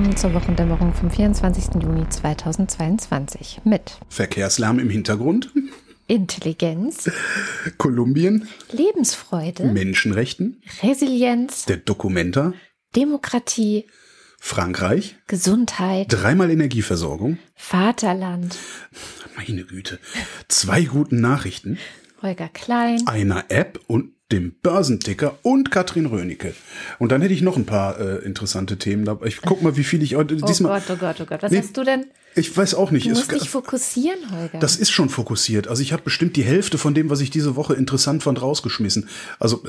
Willkommen zur Wochendämmerung vom 24. Juni 2022 mit Verkehrslärm im Hintergrund, Intelligenz, Kolumbien, Lebensfreude, Menschenrechten, Resilienz, der Dokumenta, Demokratie, Frankreich, Gesundheit, dreimal Energieversorgung, Vaterland, meine Güte, zwei guten Nachrichten, Holger Klein, einer App und dem Börsenticker und Katrin Rönecke. Und dann hätte ich noch ein paar äh, interessante Themen. Ich guck mal, wie viel ich heute Oh diesmal. Gott, oh Gott, oh Gott. Was Nee, hast du denn? Ich weiß auch nicht. Du Es- musst dich fokussieren, Holger. Das ist schon fokussiert. Also ich habe bestimmt die Hälfte von dem, was ich diese Woche interessant fand, rausgeschmissen. Also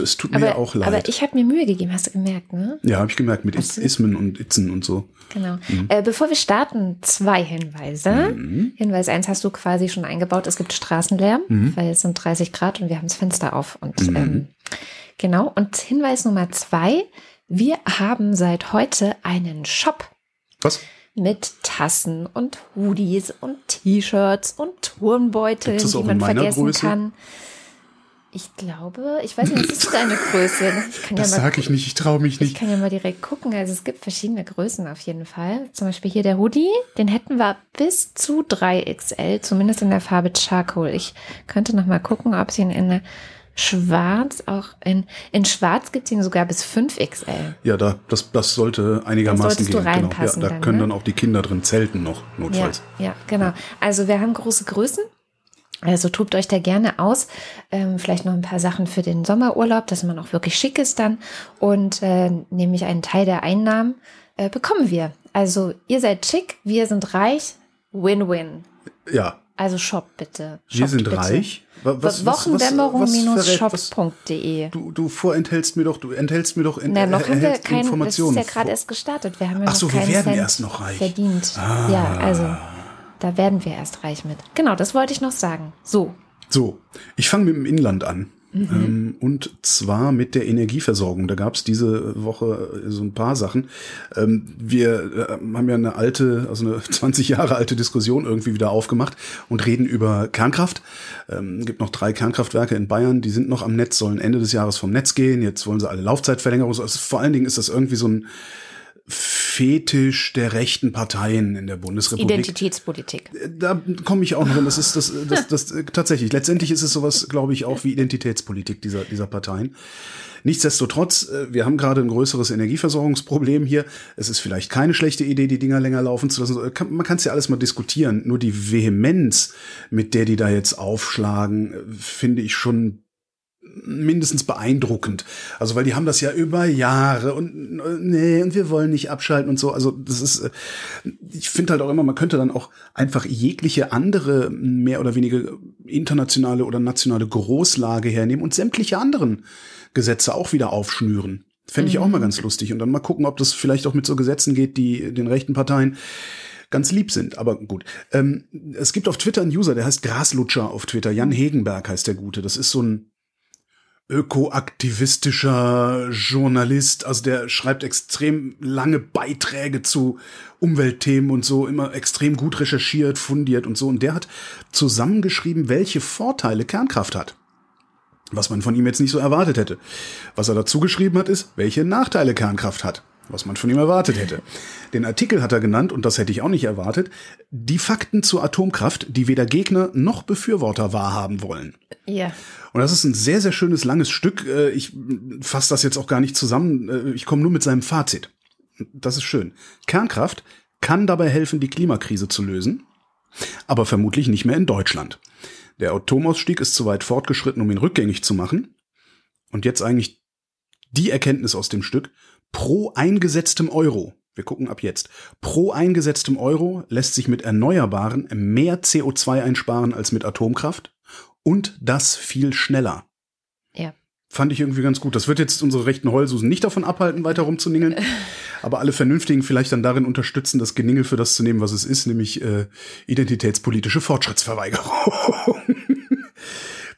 es tut mir ja auch leid. aber ich habe mir Mühe gegeben, hast du gemerkt, ne? ja, habe ich gemerkt mit Is Ismen und Itzen und so. Genau. Mhm. Äh, bevor wir starten, zwei Hinweise. Hinweis eins hast du quasi schon eingebaut. Es gibt Straßenlärm, Mhm. weil es sind 30 Grad und wir haben das Fenster auf. Und ähm, genau. Und Hinweis Nummer zwei. Wir haben seit heute einen Shop Was? Mit Tassen und Hoodies und T-Shirts und Turnbeuteln, die man vergessen Größe? kann. Ich glaube, ich weiß nicht, was ist deine Größe? Ich kann Das ja mal sage ich nicht, ich traue mich ich nicht. kann ja mal direkt gucken. Also es gibt verschiedene Größen auf jeden Fall. Zum Beispiel hier der Hoodie, den hätten wir bis zu 3XL, zumindest in der Farbe Charcoal. Ich könnte noch mal gucken, ob es ihn in der Schwarz auch in, in Schwarz gibt es ihn sogar bis 5XL. Ja, da, das, das sollte einigermaßen du gehen. Genau. Ja, reinpassen da dann, können ne? dann auch die Kinder drin zelten noch, Ja, notfalls. ja, genau. Also wir haben große Größen. Also tobt euch da gerne aus. Ähm, vielleicht noch ein paar Sachen für den Sommerurlaub, dass man auch wirklich schick ist dann. Und äh, nämlich einen Teil der Einnahmen äh, bekommen wir. Also ihr seid schick, wir sind reich. Win-win. Ja, Also shop bitte. wir Shoppt sind bitte. reich. Wa- was- Wochendämmerung-shop.de. Du, du vorenthältst mir doch, du enthältst mir doch in, Na, noch haben wir kein, das ist Informationen. ja gerade erst gestartet. Wir haben ja Ach noch so, wir keinen werden Cent erst noch reich. verdient. Ah. Ja, also da werden wir erst reich mit. Genau, das wollte ich noch sagen. So, So, ich fange mit dem Inland an. Mhm. Ähm, und zwar mit der Energieversorgung. Da gab es diese Woche äh, so ein paar Sachen. Ähm, wir äh, haben ja eine alte, also eine 20 Jahre alte Diskussion irgendwie wieder aufgemacht und reden über Kernkraft. Ähm, gibt noch drei Kernkraftwerke in Bayern, die sind noch am Netz, sollen Ende des Jahres vom Netz gehen. Jetzt wollen sie alle Laufzeitverlängerung. Also vor allen Dingen ist das irgendwie so ein Fetisch der rechten Parteien in der Bundesrepublik Identitätspolitik. da komme ich auch noch hin. Das ist das, das, das, äh, tatsächlich. Letztendlich ist es sowas, glaube ich, auch wie Identitätspolitik dieser, dieser Parteien. Nichtsdestotrotz, äh, wir haben gerade ein größeres Energieversorgungsproblem hier. Es ist vielleicht keine schlechte Idee, die Dinger länger laufen zu lassen. Äh, Man kann es ja alles mal diskutieren. Nur die Vehemenz, mit der die da jetzt aufschlagen, äh, finde ich schon mindestens beeindruckend. Also weil die haben das ja über Jahre und nee und wir wollen nicht abschalten und so. Also das ist, äh, ich finde halt auch immer, man könnte dann auch einfach jegliche andere mehr oder weniger internationale oder nationale Großlage hernehmen und sämtliche anderen Gesetze auch wieder aufschnüren. Fände ich auch mal ganz lustig und dann mal gucken, ob das vielleicht auch mit so Gesetzen geht, die den rechten Parteien ganz lieb sind. Aber gut. Ähm, es gibt auf Twitter einen User, der heißt Graslutscher auf Twitter. Jan Hegenberg heißt der Gute. Das ist so ein ökoaktivistischer Journalist, also der schreibt extrem lange Beiträge zu Umweltthemen und so, immer extrem gut recherchiert, fundiert und so. Und der hat zusammengeschrieben, welche Vorteile Kernkraft hat. Was man von ihm jetzt nicht so erwartet hätte. Was er dazu geschrieben hat, ist, welche Nachteile Kernkraft hat. Was man von ihm erwartet hätte. Den Artikel hat er genannt, und das hätte ich auch nicht erwartet, die Fakten zur Atomkraft, die weder Gegner noch Befürworter wahrhaben wollen. Ja. Und das ist ein sehr, sehr schönes, langes Stück. Äh, Ich fasse das jetzt auch gar nicht zusammen. Äh, Ich komme nur mit seinem Fazit. Das ist schön. Kernkraft kann dabei helfen, die Klimakrise zu lösen, aber vermutlich nicht mehr in Deutschland. Der Atomausstieg ist zu weit fortgeschritten, um ihn rückgängig zu machen. Und jetzt eigentlich die Erkenntnis aus dem Stück. Pro eingesetztem Euro, wir gucken ab jetzt, pro eingesetztem Euro lässt sich mit Erneuerbaren mehr CO2 einsparen als mit Atomkraft und das viel schneller. Ja. Fand ich irgendwie ganz gut. Das wird jetzt unsere rechten Heulsusen nicht davon abhalten, weiter rumzuningeln. aber alle Vernünftigen vielleicht dann darin unterstützen, das Geningel für das zu nehmen, was es ist, nämlich äh, identitätspolitische Fortschrittsverweigerung.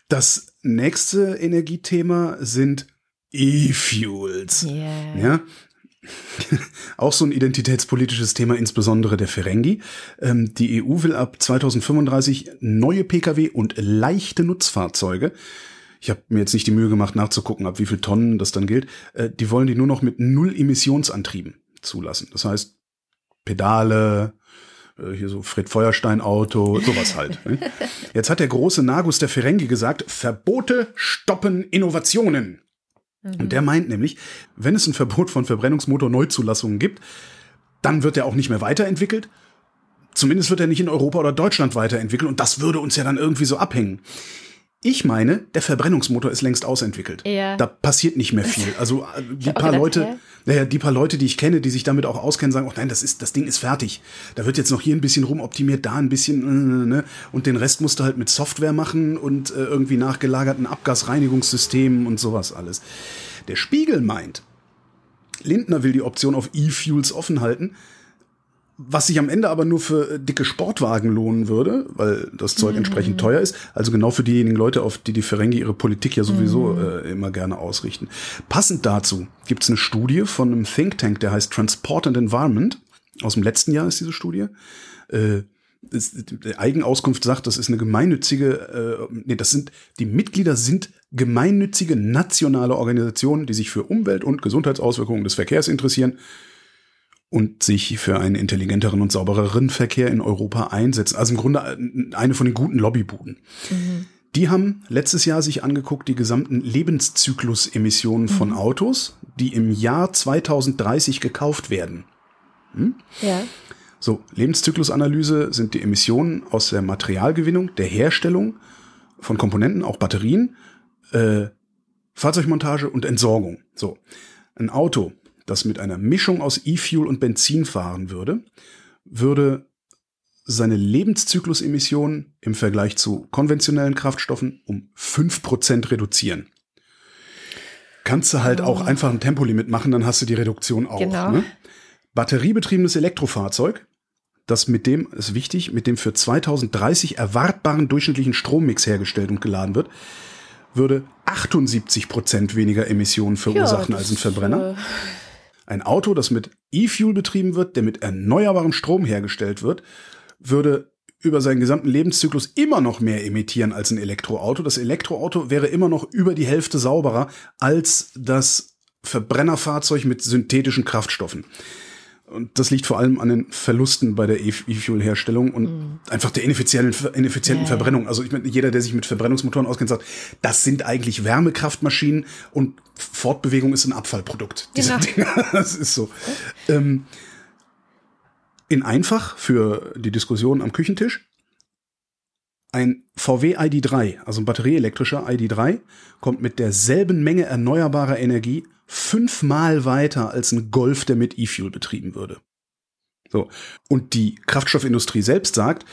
das nächste Energiethema sind E-Fuels. Yeah. Ja. Auch so ein identitätspolitisches Thema, insbesondere der Ferengi. Ähm, die EU will ab 2035 neue Pkw und leichte Nutzfahrzeuge. Ich habe mir jetzt nicht die Mühe gemacht, nachzugucken, ab wie viel Tonnen das dann gilt. Äh, die wollen die nur noch mit Null-Emissionsantrieben. zulassen. Das heißt, Pedale, äh, hier so Fred Feuerstein Auto, sowas halt. Ne? Jetzt hat der große Nagus der Ferengi gesagt, Verbote stoppen Innovationen. Mhm. Und der meint nämlich, wenn es ein Verbot von Verbrennungsmotor Neuzulassungen gibt, dann wird er auch nicht mehr weiterentwickelt. Zumindest wird er nicht in Europa oder Deutschland weiterentwickelt und das würde uns ja dann irgendwie so abhängen. Ich meine, der Verbrennungsmotor ist längst ausentwickelt. Ja. Da passiert nicht mehr viel. Also äh, die paar Leute, naja, die paar Leute, die ich kenne, die sich damit auch auskennen, sagen, oh nein, das ist, das Ding ist fertig. Da wird jetzt noch hier ein bisschen rumoptimiert, da ein bisschen, äh, ne? und den Rest musst du halt mit Software machen und äh, irgendwie nachgelagerten Abgasreinigungssystemen und sowas alles. Der Spiegel meint, Lindner will die Option auf E-Fuels offen halten was sich am Ende aber nur für äh, dicke Sportwagen lohnen würde, weil das Zeug mhm. entsprechend teuer ist. Also genau für diejenigen Leute, auf die die Ferengi ihre Politik ja sowieso mhm. äh, immer gerne ausrichten. Passend dazu gibt es eine Studie von einem Think Tank, der heißt Transport and Environment. Aus dem letzten Jahr ist diese Studie. Äh, ist, die Eigenauskunft sagt, das ist eine gemeinnützige, äh, nee, das sind, die Mitglieder sind gemeinnützige nationale Organisationen, die sich für Umwelt- und Gesundheitsauswirkungen des Verkehrs interessieren und sich für einen intelligenteren und saubereren Verkehr in Europa einsetzen. Also im Grunde eine von den guten Lobbybuden. Mhm. Die haben letztes Jahr sich angeguckt, die gesamten Lebenszyklusemissionen von mhm. Autos, die im Jahr 2030 gekauft werden. Hm? Ja. So, Lebenszyklusanalyse sind die Emissionen aus der Materialgewinnung, der Herstellung von Komponenten, auch Batterien, äh, Fahrzeugmontage und Entsorgung. So, ein Auto das mit einer Mischung aus E-Fuel und Benzin fahren würde, würde seine Lebenszyklusemissionen im Vergleich zu konventionellen Kraftstoffen um fünf Prozent reduzieren. Kannst du halt oh. auch einfach ein Tempolimit machen, dann hast du die Reduktion auch. Genau. Ne? Batteriebetriebenes Elektrofahrzeug, das mit dem, ist wichtig, mit dem für 2030 erwartbaren durchschnittlichen Strommix hergestellt und geladen wird, würde 78 Prozent weniger Emissionen verursachen ja, als ein Verbrenner. Äh ein Auto, das mit E-Fuel betrieben wird, der mit erneuerbarem Strom hergestellt wird, würde über seinen gesamten Lebenszyklus immer noch mehr emittieren als ein Elektroauto. Das Elektroauto wäre immer noch über die Hälfte sauberer als das Verbrennerfahrzeug mit synthetischen Kraftstoffen. Und das liegt vor allem an den Verlusten bei der E-Fuel-Herstellung und mhm. einfach der ineffizienten, ineffizienten yeah. Verbrennung. Also ich meine, jeder, der sich mit Verbrennungsmotoren auskennt, sagt, das sind eigentlich Wärmekraftmaschinen und Fortbewegung ist ein Abfallprodukt. Dieser genau. Dinger. Das ist so. Ähm, in einfach für die Diskussion am Küchentisch. Ein VW ID3, also ein batterieelektrischer ID3, kommt mit derselben Menge erneuerbarer Energie fünfmal weiter als ein Golf, der mit E-Fuel betrieben würde. So. Und die Kraftstoffindustrie selbst sagt,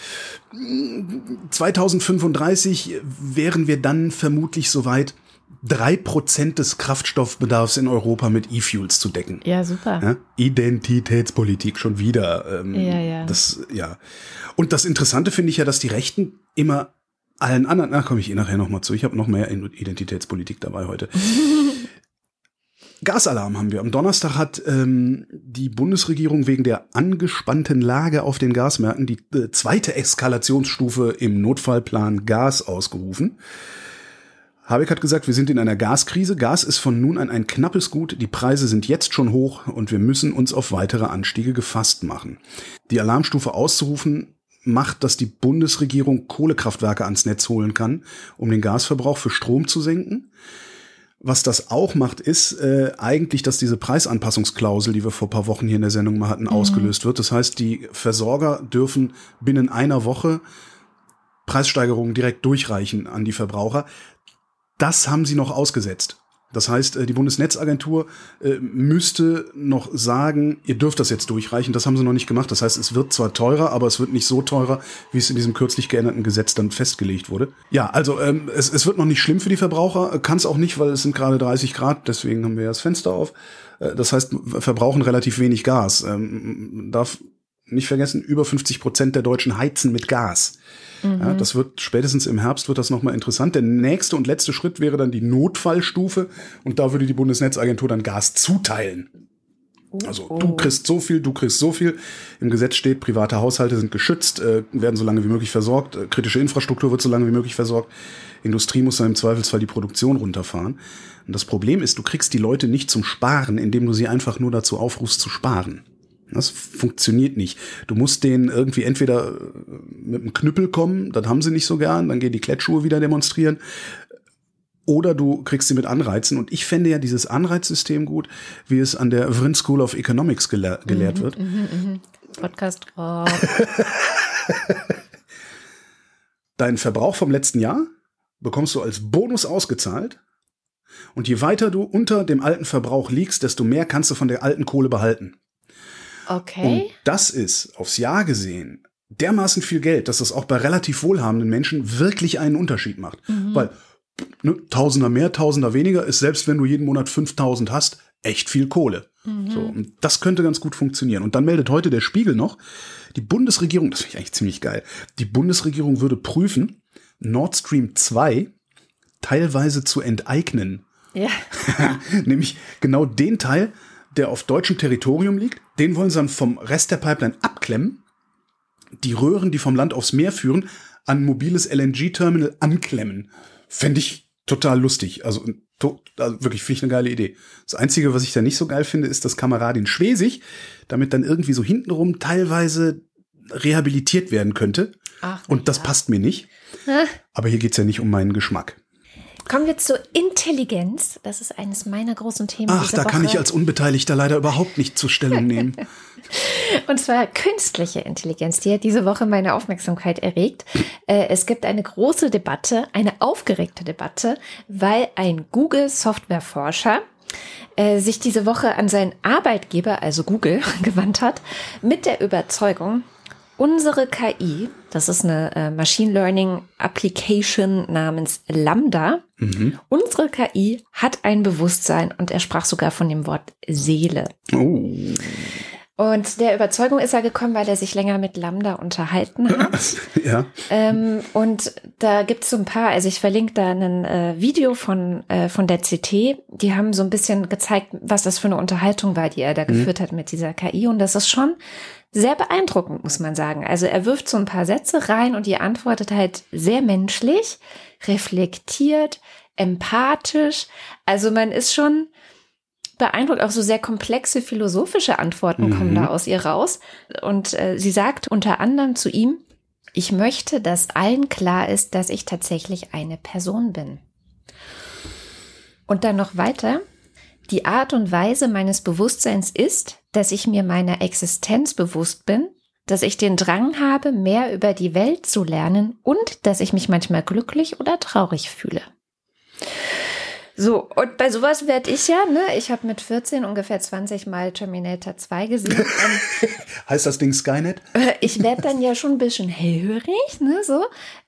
2035 wären wir dann vermutlich soweit, drei Prozent des Kraftstoffbedarfs in Europa mit E-Fuels zu decken. Ja, super. Ja? Identitätspolitik schon wieder. Ähm, ja, ja. Das, ja. Und das Interessante finde ich ja, dass die Rechten immer allen anderen, na komme ich eh nachher nochmal zu, ich habe noch mehr Identitätspolitik dabei heute. Gasalarm haben wir. Am Donnerstag hat ähm, die Bundesregierung wegen der angespannten Lage auf den Gasmärkten die äh, zweite Eskalationsstufe im Notfallplan Gas ausgerufen. Habeck hat gesagt, wir sind in einer Gaskrise. Gas ist von nun an ein knappes Gut. Die Preise sind jetzt schon hoch und wir müssen uns auf weitere Anstiege gefasst machen. Die Alarmstufe auszurufen macht, dass die Bundesregierung Kohlekraftwerke ans Netz holen kann, um den Gasverbrauch für Strom zu senken. Was das auch macht, ist äh, eigentlich, dass diese Preisanpassungsklausel, die wir vor paar Wochen hier in der Sendung mal hatten, mhm. ausgelöst wird. Das heißt, die Versorger dürfen binnen einer Woche Preissteigerungen direkt durchreichen an die Verbraucher. Das haben sie noch ausgesetzt. Das heißt, äh, die Bundesnetzagentur äh, müsste noch sagen, ihr dürft das jetzt durchreichen. Das haben sie noch nicht gemacht. Das heißt, es wird zwar teurer, aber es wird nicht so teurer, wie es in diesem kürzlich geänderten Gesetz dann festgelegt wurde. Ja, also ähm, es, es wird noch nicht schlimm für die Verbraucher. Kann es auch nicht, weil es sind gerade 30 Grad. Deswegen haben wir ja das Fenster auf. Äh, das heißt, verbrauchen relativ wenig Gas. Ähm, darf nicht vergessen, über 50 Prozent der Deutschen heizen mit Gas. Mhm. Ja, das wird spätestens im Herbst wird das nochmal interessant. Der nächste und letzte Schritt wäre dann die Notfallstufe und da würde die Bundesnetzagentur dann Gas zuteilen. Also du kriegst so viel, du kriegst so viel. Im Gesetz steht, private Haushalte sind geschützt, äh, werden so lange wie möglich versorgt, äh, kritische Infrastruktur wird so lange wie möglich versorgt. Industrie muss dann im Zweifelsfall die Produktion runterfahren. Und das Problem ist, du kriegst die Leute nicht zum Sparen, indem du sie einfach nur dazu aufrufst zu sparen. Das funktioniert nicht. Du musst denen irgendwie entweder äh, mit einem Knüppel kommen, das haben sie nicht so gern, dann gehen die Klettschuhe wieder demonstrieren. Oder du kriegst sie mit Anreizen. Und ich fände ja dieses Anreizsystem gut, wie es an der Vrin School of Economics gelehr gelehrt wird. Mhm, mhm. Podcast drauf. Deinen Verbrauch vom letzten Jahr bekommst du als Bonus ausgezahlt. Und je weiter du unter dem alten Verbrauch liegst, desto mehr kannst du von der alten Kohle behalten. Okay. Und das ist aufs Jahr gesehen dermaßen viel Geld, dass das auch bei relativ wohlhabenden Menschen wirklich einen Unterschied macht. Weil ne, Tausender mehr, Tausender weniger ist selbst wenn du jeden Monat 5000 hast, echt viel Kohle. So, und das könnte ganz gut funktionieren. Und dann meldet heute der Spiegel noch, die Bundesregierung, das finde ich eigentlich ziemlich geil, die Bundesregierung würde prüfen, Nord Stream 2 teilweise zu enteignen. Ja. Nämlich genau den Teil, der auf deutschem Territorium liegt, den wollen sie dann vom Rest der Pipeline abklemmen, die Röhren, die vom Land aufs Meer führen, an ein mobiles LNG-Terminal anklemmen. Fände ich total lustig. Also, to also wirklich finde ich eine geile Idee. Das Einzige, was ich da nicht so geil finde, ist das Kameradin Schwesig, damit dann irgendwie so hintenrum teilweise rehabilitiert werden könnte. Ach, Und das ja. passt mir nicht. Aber hier geht's ja nicht um meinen Geschmack. Kommen wir zur Intelligenz. Das ist eines meiner großen Themen. Ach, da kann Woche. ich als Unbeteiligter leider überhaupt nicht zur Stellung nehmen. Und zwar künstliche Intelligenz, die hat diese Woche meine Aufmerksamkeit erregt. Äh, Es gibt eine große Debatte, eine aufgeregte Debatte, weil ein Google-Softwareforscher äh, sich diese Woche an seinen Arbeitgeber, also Google, gewandt hat, mit der Überzeugung, unsere KI, das ist eine äh, Machine Learning Application namens Lambda, unsere KI hat ein Bewusstsein und er sprach sogar von dem Wort Seele. Oh. Und der Überzeugung ist er gekommen, weil er sich länger mit Lambda unterhalten hat. Ja. ähm, und da gibt's so ein paar, also ich verlinke da ein äh, Video von, äh, von der CT, die haben so ein bisschen gezeigt, was das für eine Unterhaltung war, die er da geführt hat mit dieser KI. Und das ist schon sehr beeindruckend, muss man sagen. Also er wirft so ein paar Sätze rein und die antwortet halt sehr menschlich, reflektiert, empathisch. Also man ist schon beeindruckt, auch so sehr komplexe philosophische Antworten kommen da aus ihr raus. Und äh, sie sagt unter anderem zu ihm, ich möchte, dass allen klar ist, dass ich tatsächlich eine Person bin. Und dann noch weiter. Die Art und Weise meines Bewusstseins ist, dass ich mir meiner Existenz bewusst bin, dass ich den Drang habe, mehr über die Welt zu lernen und dass ich mich manchmal glücklich oder traurig fühle. So, und bei sowas werde ich ja, ne? Ich habe mit 14 ungefähr 20 Mal Terminator 2 gesehen. Heißt das Ding Skynet? äh, ich werde dann ja schon ein bisschen hellhörig, ne, so.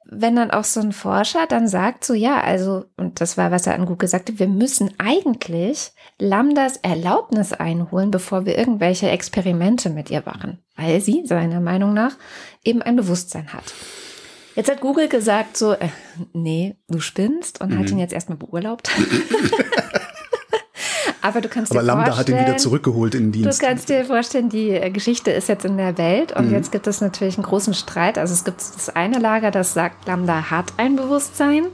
Wenn dann auch so ein Forscher dann sagt, so, ja, also, und das war, was er an Google sagte, wir müssen eigentlich Lambdas Erlaubnis einholen, bevor wir irgendwelche Experimente mit ihr machen. Weil sie, seiner Meinung nach, eben ein Bewusstsein hat. Jetzt hat Google gesagt so, äh, nee, du spinnst und Mhm. hat ihn jetzt erstmal beurlaubt. Aber du kannst Aber dir Lambda hat ihn wieder vorstellen- zurückgeholt in den Du Dienst. kannst dir vorstellen, die Geschichte ist jetzt in der Welt und jetzt gibt es natürlich einen großen Streit. Also es gibt das eine Lager, das sagt, Lambda hat ein Bewusstsein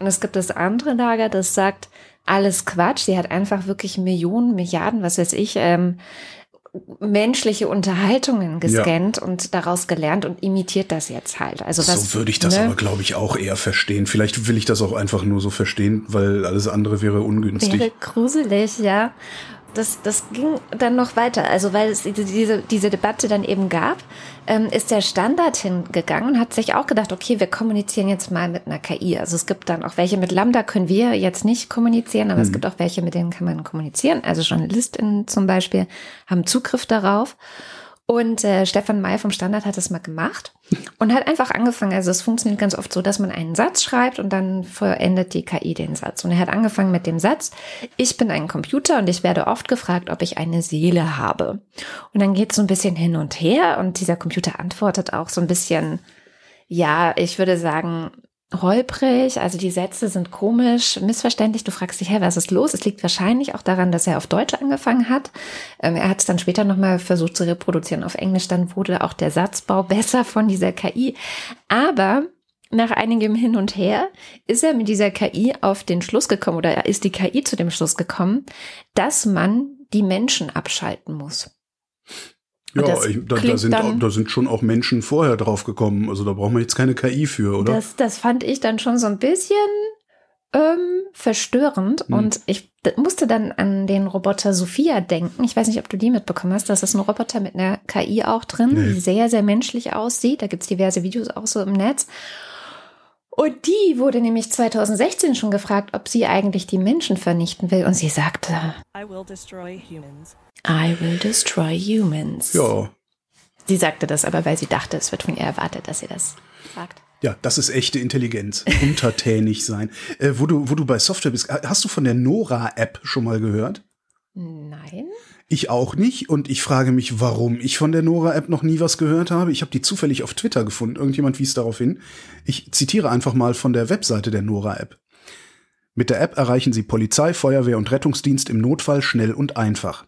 und es gibt das andere Lager, das sagt, alles Quatsch. Sie hat einfach wirklich Millionen, Milliarden, was weiß ich, ähm, menschliche Unterhaltungen gescannt und daraus gelernt und imitiert das jetzt halt. Also was, so würde ich das ne, aber, glaube ich, auch eher verstehen. Vielleicht will ich das auch einfach nur so verstehen, weil alles andere wäre ungünstig. Wäre gruselig, ja. Das, das ging dann noch weiter. Also weil es diese- diese, Debatte dann eben gab, ähm, ist der Standard hingegangen und hat sich auch gedacht, okay, wir kommunizieren jetzt mal mit einer KI. Also es gibt dann auch welche mit Lambda können wir jetzt nicht kommunizieren, aber es gibt auch welche, mit denen kann man kommunizieren. Also JournalistInnen zum Beispiel haben Zugriff darauf. Und äh, Stefan May vom Standard hat das mal gemacht und hat einfach angefangen. Also es funktioniert ganz oft so, dass man einen Satz schreibt und dann vollendet die KI den Satz. Und er hat angefangen mit dem Satz, ich bin ein Computer und ich werde oft gefragt, ob ich eine Seele habe. Und dann geht es so ein bisschen hin und her und dieser Computer antwortet auch so ein bisschen, ja, ich würde sagen, holprig, also die Sätze sind komisch, missverständlich. Du fragst dich, hä, was ist los? Es liegt wahrscheinlich auch daran, dass er auf Deutsch angefangen hat. Ähm, er hat es dann später nochmal versucht zu reproduzieren auf Englisch, dann wurde auch der Satzbau besser von dieser KI. Aber nach einigem Hin und Her ist er mit dieser KI auf den Schluss gekommen oder ist die KI zu dem Schluss gekommen, dass man die Menschen abschalten muss. Ja, ich, da, da, sind, dann, da sind schon auch Menschen vorher drauf gekommen. Also da braucht man jetzt keine KI für, oder? Das, das fand ich dann schon so ein bisschen ähm, verstörend. Hm. Und ich musste dann an den Roboter Sophia denken. Ich weiß nicht, ob du die mitbekommen hast. Das ist ein Roboter mit einer KI auch drin, nee. die sehr, sehr menschlich aussieht. Da gibt's diverse Videos auch so im Netz. Und die wurde nämlich 2016 schon gefragt, ob sie eigentlich die Menschen vernichten will. Und sie sagte, I will destroy humans. I will destroy humans. Ja. Sie sagte das aber, weil sie dachte, es wird von ihr erwartet, dass sie das sagt. Ja, das ist echte Intelligenz. Untertänig sein. Äh, wo, du, wo du bei Software bist, hast du von der Nora-App schon mal gehört? Nein. Ich auch nicht und ich frage mich, warum ich von der Nora-App noch nie was gehört habe. Ich habe die zufällig auf Twitter gefunden. Irgendjemand wies darauf hin. Ich zitiere einfach mal von der Webseite der Nora-App. Mit der App erreichen Sie Polizei, Feuerwehr und Rettungsdienst im Notfall schnell und einfach.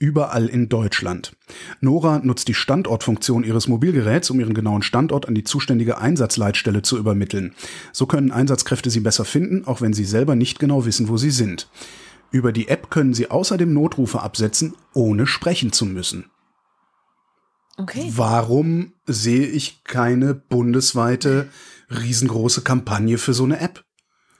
Überall in Deutschland. Nora nutzt die Standortfunktion ihres Mobilgeräts, um ihren genauen Standort an die zuständige Einsatzleitstelle zu übermitteln. So können Einsatzkräfte sie besser finden, auch wenn sie selber nicht genau wissen, wo sie sind. Über die App können Sie außerdem Notrufe absetzen, ohne sprechen zu müssen. Okay. Warum sehe ich keine bundesweite riesengroße Kampagne für so eine App?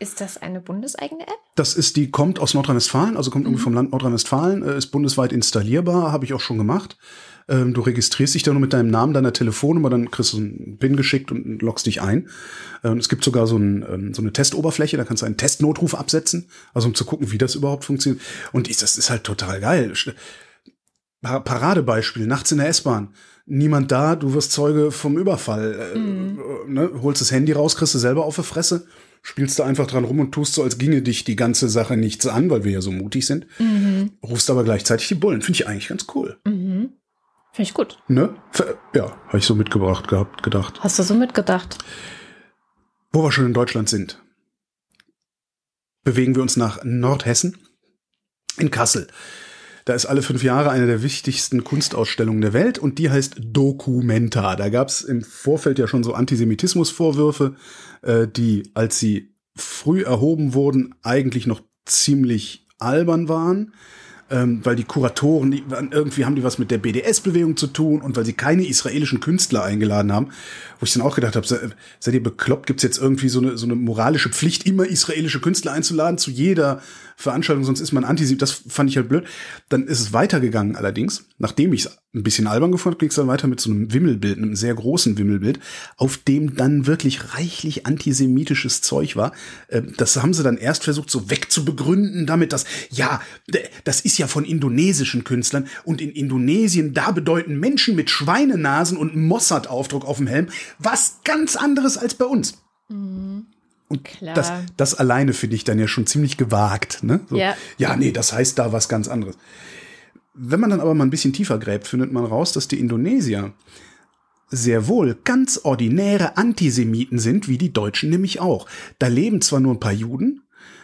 Ist das eine bundeseigene App? Das ist die, kommt aus Nordrhein-Westfalen, also kommt mhm. irgendwie vom Land Nordrhein-Westfalen, äh, ist bundesweit installierbar, habe ich auch schon gemacht. Ähm, du registrierst dich da nur mit deinem Namen, deiner Telefonnummer, dann kriegst du einen PIN geschickt und loggst dich ein. Ähm, es gibt sogar so, ein, ähm, so eine Testoberfläche, da kannst du einen Testnotruf absetzen, also um zu gucken, wie das überhaupt funktioniert. Und ich, das ist halt total geil. Paradebeispiel, nachts in der S-Bahn. Niemand da, du wirst Zeuge vom Überfall. Mhm. ne, holst das Handy raus, kriegst du selber auf die Fresse, spielst da einfach dran rum und tust so, als ginge dich die ganze Sache nichts an, weil wir ja so mutig sind. Mhm. Rufst aber gleichzeitig die Bullen. Finde ich eigentlich ganz cool. Mhm. Finde ich gut. Ne? Ja, habe ich so mitgebracht gehabt, gedacht. Hast du so mitgedacht? Wo wir schon in Deutschland sind, bewegen wir uns nach Nordhessen, in Kassel. Da ist alle fünf Jahre eine der wichtigsten Kunstausstellungen der Welt und die heißt Documenta. Da gab es im Vorfeld ja schon so Antisemitismusvorwürfe, äh, die, als sie früh erhoben wurden, eigentlich noch ziemlich albern waren ähm, weil die Kuratoren, die, irgendwie haben die was mit der BDS-Bewegung zu tun und weil sie keine israelischen Künstler eingeladen haben, wo ich dann auch gedacht habe, se, seid ihr bekloppt, gibt's jetzt irgendwie so eine, so eine moralische Pflicht, immer israelische Künstler einzuladen zu jeder Veranstaltung, sonst ist man Antisemit. Das fand ich halt blöd. Dann ist es weitergegangen allerdings, nachdem ich es ein bisschen albern gefunden habe, ging es dann weiter mit so einem Wimmelbild, einem sehr großen Wimmelbild, auf dem dann wirklich reichlich antisemitisches Zeug war. Ähm, das haben sie dann erst versucht, so wegzubegründen damit, dass, ja, das ist ja von indonesischen Künstlern und in Indonesien, da bedeuten Menschen mit Schweinenasen und Mossad-Aufdruck auf dem Helm was ganz anderes als bei uns. Mhm. Und Klar. Das, das alleine finde ich dann ja schon ziemlich gewagt. Ne? So, ja. ja, nee, das heißt da was ganz anderes. Wenn man dann aber mal ein bisschen tiefer gräbt, findet man raus, dass die Indonesier sehr wohl ganz ordinäre Antisemiten sind, wie die Deutschen nämlich auch. Da leben zwar nur ein paar Juden,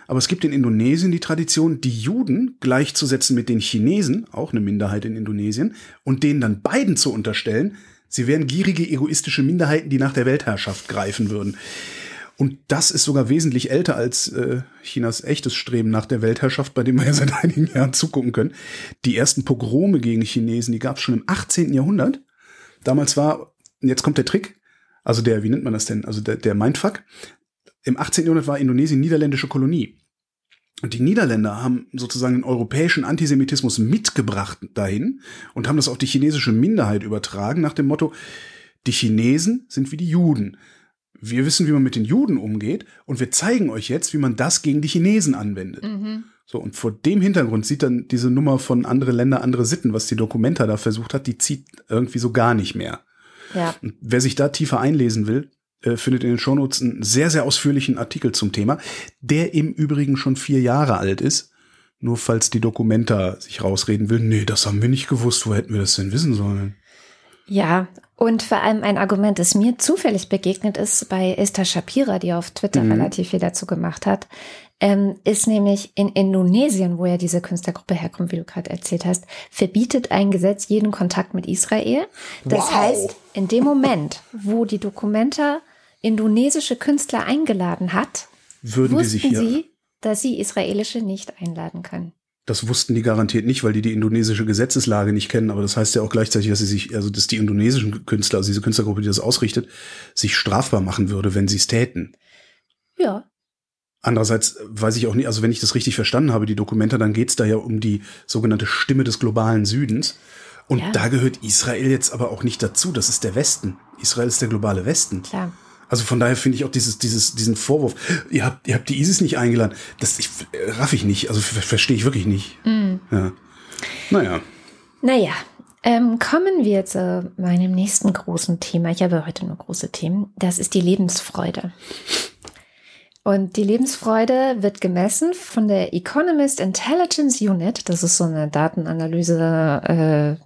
aber es gibt in Indonesien die Tradition, die Juden gleichzusetzen mit den Chinesen, auch eine Minderheit in Indonesien, und denen dann beiden zu unterstellen, sie wären gierige, egoistische Minderheiten, die nach der Weltherrschaft greifen würden. Und das ist sogar wesentlich älter als äh, Chinas echtes Streben nach der Weltherrschaft, bei dem wir ja seit einigen Jahren zugucken können. Die ersten Pogrome gegen Chinesen, die gab es schon im 18. Jahrhundert. Damals war, jetzt kommt der Trick, also der, wie nennt man das denn? Also der, der Mindfuck. Im 18. Jahrhundert war Indonesien niederländische Kolonie. Und die Niederländer haben sozusagen den europäischen Antisemitismus mitgebracht dahin und haben das auf die chinesische Minderheit übertragen nach dem Motto, die Chinesen sind wie die Juden wir wissen, wie man mit den Juden umgeht und wir zeigen euch jetzt, wie man das gegen die Chinesen anwendet. Mhm. So, und vor dem Hintergrund sieht dann diese Nummer von andere Länder, andere Sitten, was die Dokumenta da versucht hat, die zieht irgendwie so gar nicht mehr. Ja. Und wer sich da tiefer einlesen will, äh, findet in den Shownotes einen sehr, sehr ausführlichen Artikel zum Thema, der im Übrigen schon vier Jahre alt ist. Nur falls die Dokumenta sich rausreden will, nee, das haben wir nicht gewusst, wo hätten wir das denn wissen sollen? Ja, Und vor allem ein Argument, das mir zufällig begegnet ist bei Esther Shapira, die auf Twitter mhm. relativ viel dazu gemacht hat, ähm, ist nämlich in Indonesien, wo ja diese Künstlergruppe herkommt, wie du gerade erzählt hast, verbietet ein Gesetz jeden Kontakt mit Israel. Das wow. heißt, in dem Moment, wo die Dokumenta indonesische Künstler eingeladen hat, Würden wussten sie, dass sie israelische nicht einladen können. Das wussten die garantiert nicht, weil die die indonesische Gesetzeslage nicht kennen. Aber das heißt ja auch gleichzeitig, dass sie sich, also dass die indonesischen Künstler, also diese Künstlergruppe, die das ausrichtet, sich strafbar machen würde, wenn sie es täten. Ja. Andererseits weiß ich auch nicht, also wenn ich das richtig verstanden habe, die Dokumente, dann geht's da ja um die sogenannte Stimme des globalen Südens. Und ja. da gehört Israel jetzt aber auch nicht dazu. Das ist der Westen. Israel ist der globale Westen. Klar. Also von daher finde ich auch dieses, dieses, diesen Vorwurf, ihr habt, ihr habt die ISIS nicht eingeladen, das ich, raff ich nicht, also verstehe ich wirklich nicht. Mm. Ja. Naja. Naja, ähm, kommen wir zu meinem nächsten großen Thema. Ich habe heute nur große Themen. Das ist die Lebensfreude. Und die Lebensfreude wird gemessen von der Economist Intelligence Unit. Das ist so eine Datenanalyse äh,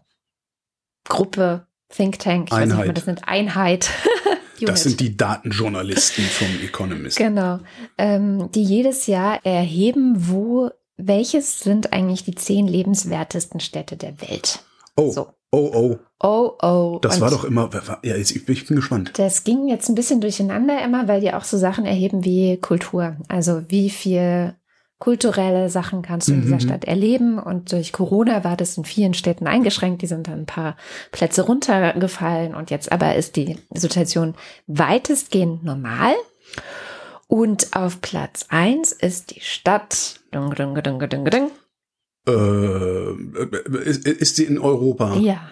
Think Tank, ich Einheit. weiß nicht, wie das nennt, Einheit. Das sind die Datenjournalisten vom Economist. Genau. Ähm, die jedes Jahr erheben, wo, welches sind eigentlich die zehn lebenswertesten Städte der Welt. Oh. So. Oh, oh. Oh, oh. Das Und war doch immer, ja, ich bin gespannt. Das ging jetzt ein bisschen durcheinander immer, weil die auch so Sachen erheben wie Kultur. Also wie viel kulturelle Sachen kannst du in dieser mhm. Stadt erleben. Und durch Corona war das in vielen Städten eingeschränkt. Die sind dann ein paar Plätze runtergefallen. Und jetzt aber ist die Situation weitestgehend normal. Und auf Platz eins ist die Stadt. Dung, dung, dung, dung, dung. Äh, ist, ist sie in Europa? Ja.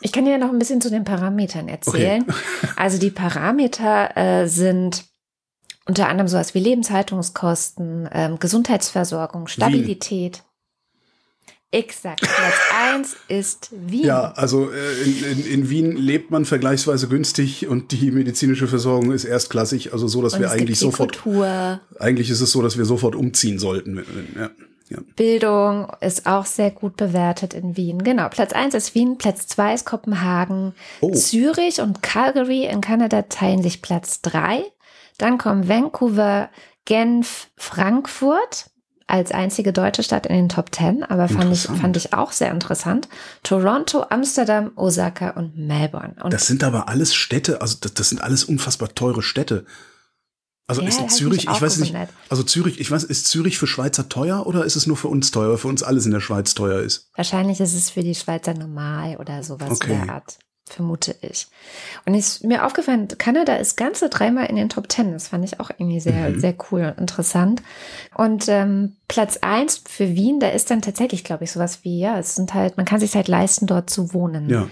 Ich kann dir noch ein bisschen zu den Parametern erzählen. Okay. also die Parameter äh, sind unter anderem sowas wie Lebenshaltungskosten, ähm, Gesundheitsversorgung, Stabilität. Wien. Exakt. Platz eins ist Wien. Ja, also äh, in, in, in Wien lebt man vergleichsweise günstig und die medizinische Versorgung ist erstklassig, also so, dass und wir eigentlich sofort. Kultur. Eigentlich ist es so, dass wir sofort umziehen sollten. Ja. Ja. Bildung ist auch sehr gut bewertet in Wien. Genau, Platz eins ist Wien, Platz zwei ist Kopenhagen. Oh. Zürich und Calgary in Kanada teilen sich Platz drei. Dann kommen Vancouver, Genf, Frankfurt als einzige deutsche Stadt in den Top Ten, aber fand ich, fand ich auch sehr interessant. Toronto, Amsterdam, Osaka und Melbourne. Und das sind aber alles Städte, also das, das sind alles unfassbar teure Städte. Also ja, ist Zürich, ich weiß nicht, also Zürich, ich weiß, ist Zürich für Schweizer teuer oder ist es nur für uns teuer, für uns alles in der Schweiz teuer ist? Wahrscheinlich ist es für die Schweizer normal oder sowas okay. in der Art vermute ich. Und ist mir aufgefallen, Kanada ist ganze dreimal in den Top Ten. Das fand ich auch irgendwie sehr, mhm. sehr cool und interessant. Und ähm, Platz eins für Wien, da ist dann tatsächlich, glaube ich, sowas wie, ja, es sind halt, man kann sich halt leisten, dort zu wohnen. Ja.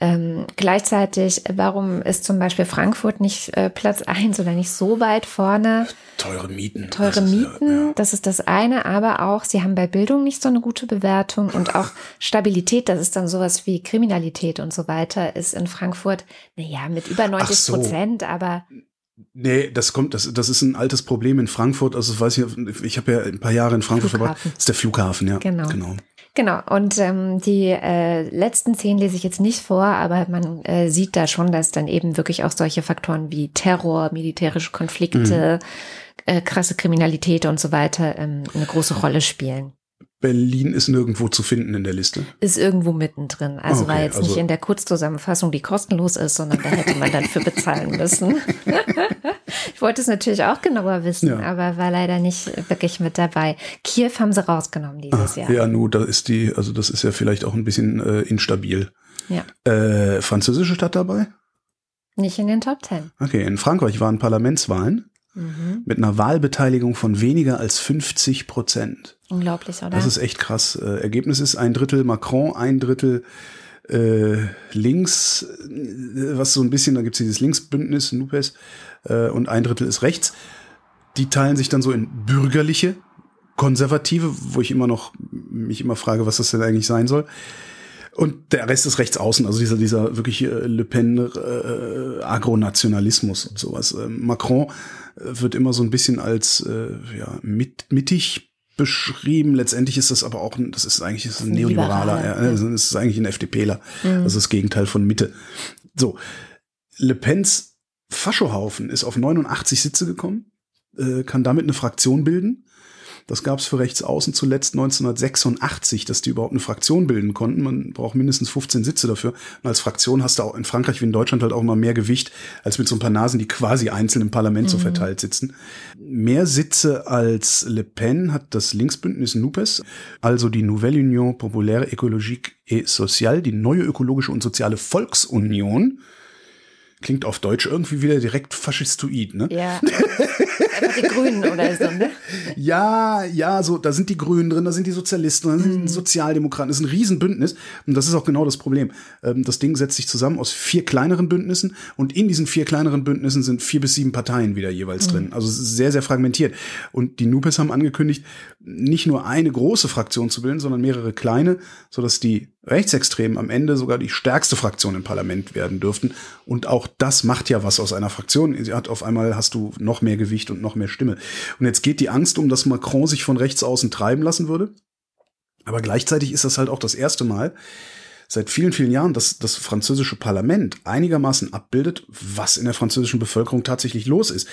Ähm, gleichzeitig, warum ist zum Beispiel Frankfurt nicht äh, Platz eins oder nicht so weit vorne? Teure Mieten. Teure Mieten, ja. das ist das eine, aber auch, sie haben bei Bildung nicht so eine gute Bewertung und auch Stabilität, das ist dann sowas wie Kriminalität und so weiter, ist in Frankfurt, naja, mit über 90 so. Prozent, aber Nee, das kommt, das, das ist ein altes Problem in Frankfurt. Also weiß ich, ich habe ja ein paar Jahre in Frankfurt verbracht. Das ist der Flughafen, ja. Genau. genau. Genau, und ähm, die äh, letzten zehn lese ich jetzt nicht vor, aber man äh, sieht da schon, dass dann eben wirklich auch solche Faktoren wie Terror, militärische Konflikte, mhm. äh, krasse Kriminalität und so weiter ähm, eine große Rolle spielen. Berlin ist nirgendwo zu finden in der Liste. Ist irgendwo mittendrin. Also okay, war jetzt also nicht in der Kurzzusammenfassung, die kostenlos ist, sondern da hätte man dann für bezahlen müssen. ich wollte es natürlich auch genauer wissen, ja. aber war leider nicht wirklich mit dabei. Kiew haben sie rausgenommen dieses ah, Jahr. Ja, nur da ist die, also das ist ja vielleicht auch ein bisschen äh, instabil. Ja. Äh, französische Stadt dabei? Nicht in den Top Ten. Okay, in Frankreich waren Parlamentswahlen mhm. mit einer Wahlbeteiligung von weniger als 50 Prozent. Unglaublich, oder? Das ist echt krass. Äh, Ergebnis ist ein Drittel Macron, ein Drittel äh, links, äh, was so ein bisschen, da gibt es dieses Linksbündnis, NUPES, äh, und ein Drittel ist rechts. Die teilen sich dann so in bürgerliche, konservative, wo ich immer noch mich immer frage, was das denn eigentlich sein soll. Und der Rest ist rechts außen, also dieser, dieser wirklich äh, Le Pen äh, Agronationalismus und sowas. Ähm, Macron wird immer so ein bisschen als äh, ja, mit, mittig beschrieben. Letztendlich ist das aber auch, ein, das ist eigentlich das ist ein Neoliberaler, ja, das ist eigentlich ein FDPler. Mhm. Das ist das Gegenteil von Mitte. So, Le Pens Faschohaufen ist auf 89 Sitze gekommen, äh, kann damit eine Fraktion bilden. Das gab es für Rechtsaußen zuletzt 1986, dass die überhaupt eine Fraktion bilden konnten. Man braucht mindestens 15 Sitze dafür. Und als Fraktion hast du auch in Frankreich wie in Deutschland halt auch mal mehr Gewicht als mit so ein paar Nasen, die quasi einzeln im Parlament mhm. so verteilt sitzen. Mehr Sitze als Le Pen hat das Linksbündnis NUPES, also die Nouvelle Union Populaire Écologique et Sociale, die neue ökologische und soziale Volksunion Klingt auf Deutsch irgendwie wieder direkt faschistoid, ne? Ja. Einfach die Grünen oder so, ne? Ja, ja, so, da sind die Grünen drin, da sind die Sozialisten, da sind die mhm. Sozialdemokraten. Das ist ein Riesenbündnis. Und das ist auch genau das Problem. Ähm, das Ding setzt sich zusammen aus vier kleineren Bündnissen und in diesen vier kleineren Bündnissen sind vier bis sieben Parteien wieder jeweils mhm. drin. Also sehr, sehr fragmentiert. Und die Nupes haben angekündigt, nicht nur eine große Fraktion zu bilden, sondern mehrere kleine, sodass die Rechtsextremen am Ende sogar die stärkste Fraktion im Parlament werden dürften. Und auch das macht ja was aus einer Fraktion. Sie hat auf einmal hast du noch mehr Gewicht und noch mehr Stimme. Und jetzt geht die Angst um, dass Macron sich von rechts außen treiben lassen würde. Aber gleichzeitig ist das halt auch das erste Mal seit vielen, vielen Jahren, dass das französische Parlament einigermaßen abbildet, was in der französischen Bevölkerung tatsächlich los ist.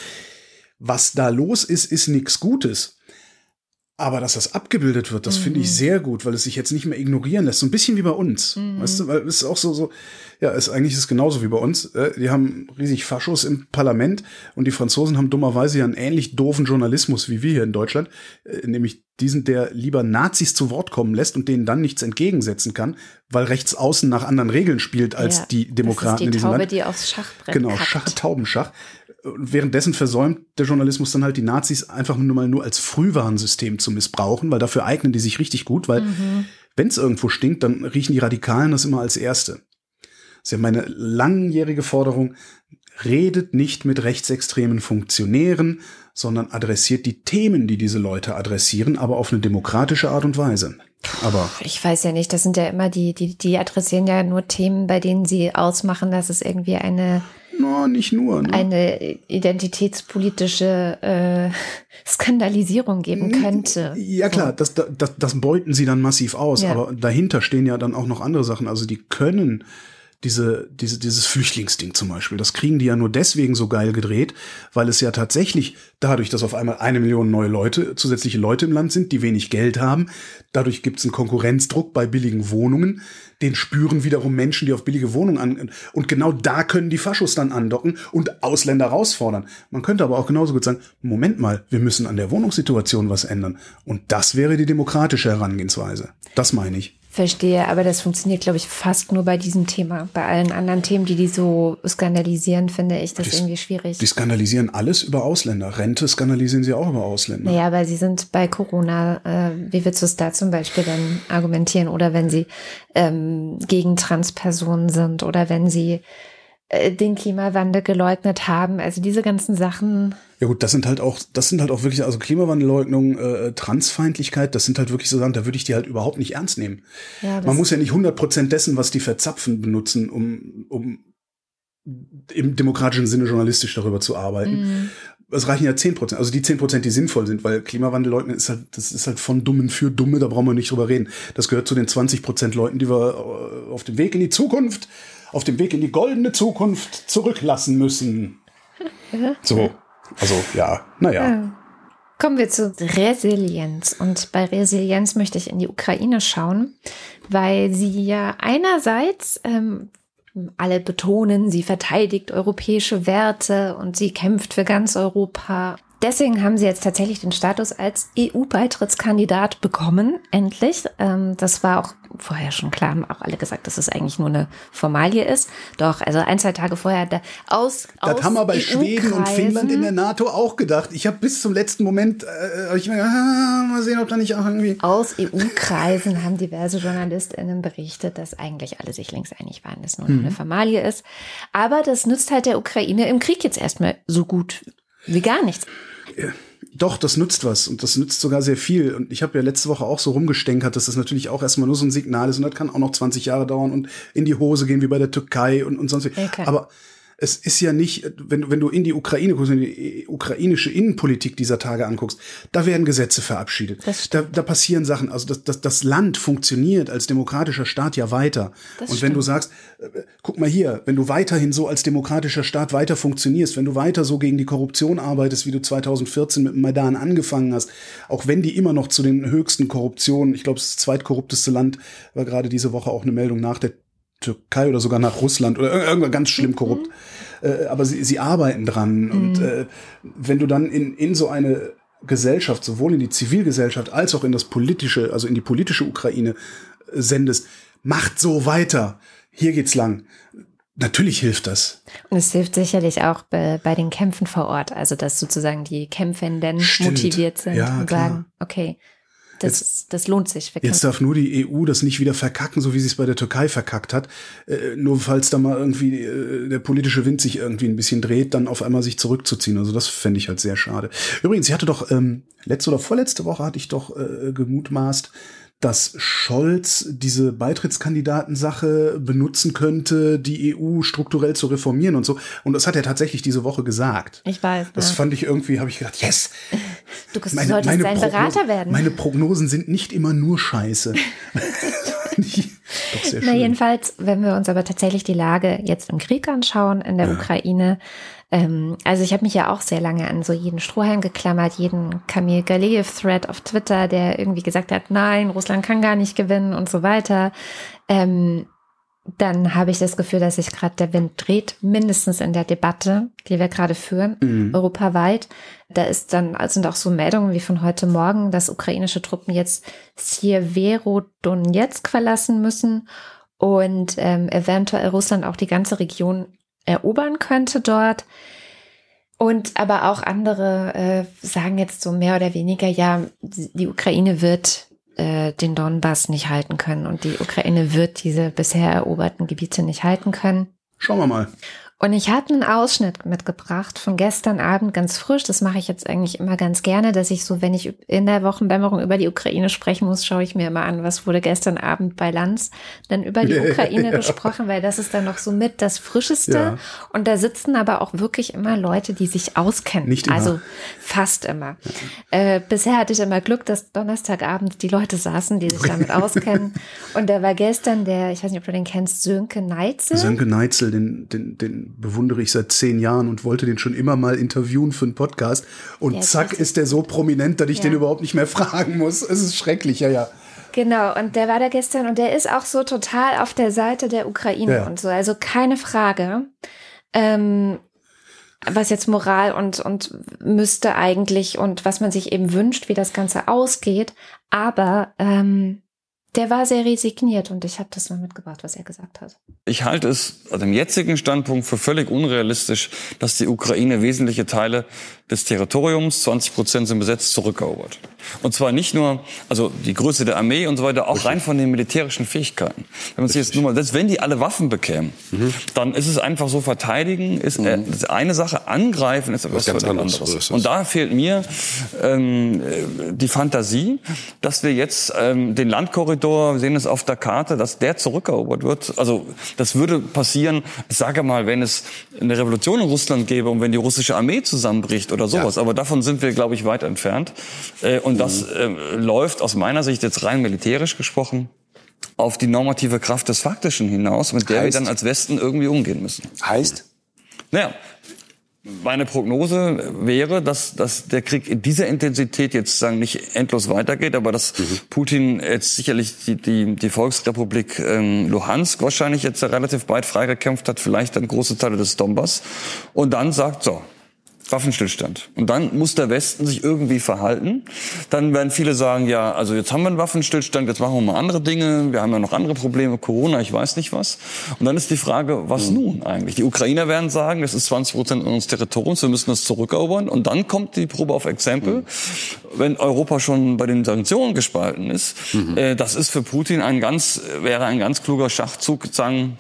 Was da los ist, ist nichts Gutes. Aber dass das abgebildet wird, das mhm. finde ich mhm. sehr gut, weil es sich jetzt nicht mehr ignorieren lässt. So ein bisschen wie bei uns. Mhm. Weißt du, weil es ist auch so, so, ja, es eigentlich ist es genauso wie bei uns. Äh, die haben riesig Faschos im Parlament und die Franzosen haben dummerweise ja einen ähnlich doofen Journalismus wie wir hier in Deutschland, äh, nämlich diesen, der lieber Nazis zu Wort kommen lässt und denen dann nichts entgegensetzen kann, weil rechts außen nach anderen Regeln spielt als ja, die Demokraten die in diesem Taube, Land. die aufs Schachbrett Genau, Schach, Taubenschach währenddessen versäumt der Journalismus dann halt die Nazis einfach nur mal nur als Frühwarnsystem zu missbrauchen, weil dafür eignen die sich richtig gut, weil mhm. wenn es irgendwo stinkt, dann riechen die Radikalen das immer als Erste. Das ist ja meine langjährige Forderung, redet nicht mit rechtsextremen Funktionären, sondern adressiert die Themen, die diese Leute adressieren, aber auf eine demokratische Art und Weise. Aber ich weiß ja nicht, das sind ja immer die, die, die adressieren ja nur Themen, bei denen sie ausmachen, dass es irgendwie eine No, nicht nur. Ne? Eine identitätspolitische äh, Skandalisierung geben könnte. Ja klar, das, das, das beuten sie dann massiv aus, ja. aber dahinter stehen ja dann auch noch andere Sachen. Also die können diese, diese, dieses Flüchtlingsding zum Beispiel, das kriegen die ja nur deswegen so geil gedreht, weil es ja tatsächlich dadurch, dass auf einmal eine Million neue Leute, zusätzliche Leute im Land sind, die wenig Geld haben, dadurch gibt es einen Konkurrenzdruck bei billigen Wohnungen, den spüren wiederum Menschen, die auf billige Wohnungen an, und genau da können die Faschos dann andocken und Ausländer herausfordern. Man könnte aber auch genauso gut sagen, Moment mal, wir müssen an der Wohnungssituation was ändern. Und das wäre die demokratische Herangehensweise. Das meine ich. Verstehe, aber das funktioniert, glaube ich, fast nur bei diesem Thema. Bei allen anderen Themen, die die so skandalisieren, finde ich das die, irgendwie schwierig. Die skandalisieren alles über Ausländer. Rente skandalisieren sie auch über Ausländer. Naja, aber sie sind bei Corona, äh, wie würdest du es da zum Beispiel dann argumentieren? Oder wenn sie ähm, gegen Transpersonen sind oder wenn sie den Klimawandel geleugnet haben. Also diese ganzen Sachen. Ja gut, das sind halt auch, das sind halt auch wirklich, also Klimawandelleugnung, äh, Transfeindlichkeit, das sind halt wirklich so Sachen, da würde ich die halt überhaupt nicht ernst nehmen. Ja, Man muss ja nicht 100 Prozent dessen, was die verzapfen, benutzen, um, um im demokratischen Sinne journalistisch darüber zu arbeiten. Mhm. Es reichen ja 10 Prozent, also die 10 Prozent, die sinnvoll sind, weil Klimawandelleugnen ist halt, das ist halt von Dummen für Dumme, da brauchen wir nicht drüber reden. Das gehört zu den 20 Prozent Leuten, die wir äh, auf dem Weg in die Zukunft auf dem Weg in die goldene Zukunft zurücklassen müssen. So, also ja, naja. Kommen wir zu Resilienz. Und bei Resilienz möchte ich in die Ukraine schauen, weil sie ja einerseits ähm, alle betonen, sie verteidigt europäische Werte und sie kämpft für ganz Europa Deswegen haben sie jetzt tatsächlich den Status als EU-Beitrittskandidat bekommen, endlich. Ähm, das war auch vorher schon klar, haben auch alle gesagt, dass es eigentlich nur eine Formalie ist. Doch, also ein, zwei Tage vorher da aus. Das aus haben aber Schweden und Finnland in der NATO auch gedacht. Ich habe bis zum letzten Moment, äh, ich mir gedacht, ah, mal sehen, ob da nicht auch irgendwie. Aus EU-Kreisen haben diverse JournalistInnen berichtet, dass eigentlich alle sich links einig waren, dass nur mhm. eine Formalie ist. Aber das nützt halt der Ukraine im Krieg jetzt erstmal so gut wie gar nichts. Doch, das nützt was und das nützt sogar sehr viel. Und ich habe ja letzte Woche auch so rumgestänkert, dass das natürlich auch erstmal nur so ein Signal ist und das kann auch noch 20 Jahre dauern und in die Hose gehen wie bei der Türkei und, und sonst wie. Okay. Aber es ist ja nicht, wenn du, wenn du in die Ukraine guckst, in die ukrainische Innenpolitik dieser Tage anguckst, da werden Gesetze verabschiedet. Da, da passieren Sachen. Also das, das, das Land funktioniert als demokratischer Staat ja weiter. Das Und wenn stimmt. du sagst, äh, guck mal hier, wenn du weiterhin so als demokratischer Staat weiter funktionierst, wenn du weiter so gegen die Korruption arbeitest, wie du 2014 mit dem Maidan angefangen hast, auch wenn die immer noch zu den höchsten Korruptionen, ich glaube, das zweitkorrupteste Land war gerade diese Woche auch eine Meldung nach der Türkei oder sogar nach Russland oder irgendwann ganz schlimm mhm. korrupt. Mhm. Äh, aber sie, sie arbeiten dran. Mhm. Und äh, wenn du dann in, in so eine Gesellschaft, sowohl in die Zivilgesellschaft als auch in das politische, also in die politische Ukraine äh, sendest, macht so weiter. Hier geht's lang. Natürlich hilft das. Und es hilft sicherlich auch bei, bei den Kämpfen vor Ort, also dass sozusagen die Kämpfenden Stimmt. motiviert sind ja, und klar. sagen, okay, das, jetzt, das lohnt sich. Jetzt darf nur die EU das nicht wieder verkacken, so wie sie es bei der Türkei verkackt hat. Äh, nur falls da mal irgendwie äh, der politische Wind sich irgendwie ein bisschen dreht, dann auf einmal sich zurückzuziehen. Also das fände ich halt sehr schade. Übrigens, sie hatte doch ähm, letzte oder vorletzte Woche hatte ich doch äh, gemutmaßt, dass Scholz diese Beitrittskandidatensache benutzen könnte, die EU strukturell zu reformieren und so. Und das hat er tatsächlich diese Woche gesagt. Ich weiß. Das ja. fand ich irgendwie, habe ich gedacht, yes. Du meine, solltest meine sein Berater werden. Meine Prognosen sind nicht immer nur Scheiße. Doch sehr schön. Na jedenfalls, wenn wir uns aber tatsächlich die Lage jetzt im Krieg anschauen in der ja. Ukraine, ähm, also ich habe mich ja auch sehr lange an so jeden Strohhalm geklammert, jeden Kamil Galeev-Thread auf Twitter, der irgendwie gesagt hat, nein, Russland kann gar nicht gewinnen und so weiter. Ähm, dann habe ich das Gefühl, dass sich gerade der Wind dreht, mindestens in der Debatte, die wir gerade führen, mhm. europaweit. Da ist dann, sind auch so Meldungen wie von heute Morgen, dass ukrainische Truppen jetzt Sieverodonetsk verlassen müssen und ähm, eventuell Russland auch die ganze Region erobern könnte dort. Und aber auch andere äh, sagen jetzt so mehr oder weniger, ja, die Ukraine wird äh, den Donbass nicht halten können und die Ukraine wird diese bisher eroberten Gebiete nicht halten können. Schauen wir mal. Und ich hatte einen Ausschnitt mitgebracht von gestern Abend ganz frisch. Das mache ich jetzt eigentlich immer ganz gerne, dass ich so, wenn ich in der Wochendämmerung über die Ukraine sprechen muss, schaue ich mir immer an, was wurde gestern Abend bei Lanz dann über die Ukraine ja. gesprochen, weil das ist dann noch so mit das Frischeste. Ja. Und da sitzen aber auch wirklich immer Leute, die sich auskennen. Nicht immer. Also fast immer. Ja. Äh, bisher hatte ich immer Glück, dass Donnerstagabend die Leute saßen, die sich damit auskennen. Und da war gestern der, ich weiß nicht, ob du den kennst, Sönke Neitzel. Sönke Neitzel, den, den, den bewundere ich seit zehn Jahren und wollte den schon immer mal interviewen für einen Podcast. Und ja, zack, ist der so prominent, dass ich ja. den überhaupt nicht mehr fragen muss. Es ist schrecklich, ja, ja. Genau, und der war da gestern und der ist auch so total auf der Seite der Ukraine ja. und so. Also keine Frage. Ähm, was jetzt Moral und, und müsste eigentlich und was man sich eben wünscht, wie das Ganze ausgeht. Aber ähm, der war sehr resigniert und ich habe das mal mitgebracht, was er gesagt hat. Ich halte es also im jetzigen Standpunkt für völlig unrealistisch, dass die Ukraine wesentliche Teile des Territoriums, 20 Prozent sind besetzt, zurückerobert. Und zwar nicht nur, also die Größe der Armee und so weiter, auch rein von den militärischen Fähigkeiten. Wenn man sich jetzt nur mal, selbst wenn die alle Waffen bekämen, mhm. dann ist es einfach so, verteidigen ist äh, mhm. eine Sache, angreifen ist etwas völlig anderes. Und da fehlt mir ähm, die Fantasie, dass wir jetzt ähm, den Landkorridor, wir sehen es auf der Karte, dass der zurückerobert wird. Also das würde passieren, ich sage mal, wenn es eine Revolution in Russland gäbe und wenn die russische Armee zusammenbricht oder sowas. Ja. Aber davon sind wir, glaube ich, weit entfernt. Äh, und das mhm. äh, läuft aus meiner Sicht jetzt rein militärisch gesprochen auf die normative Kraft des Faktischen hinaus, mit der heißt, wir dann als Westen irgendwie umgehen müssen. Heißt? Naja, meine Prognose wäre, dass, dass der Krieg in dieser Intensität jetzt sagen nicht endlos weitergeht, aber dass mhm. Putin jetzt sicherlich die, die, die Volksrepublik ähm, Luhansk wahrscheinlich jetzt relativ bald freigekämpft hat, vielleicht dann große Teile des Donbass und dann sagt, so, Waffenstillstand. Und dann muss der Westen sich irgendwie verhalten. Dann werden viele sagen, ja, also jetzt haben wir einen Waffenstillstand, jetzt machen wir mal andere Dinge, wir haben ja noch andere Probleme, Corona, ich weiß nicht was. Und dann ist die Frage, was mhm. nun eigentlich? Die Ukrainer werden sagen, das ist 20 Prozent unseres Territoriums, wir müssen das zurückerobern. Und dann kommt die Probe auf Exempel. Mhm. Wenn Europa schon bei den Sanktionen gespalten ist, mhm. äh, das ist für Putin ein ganz, wäre ein ganz kluger Schachzug, sagen,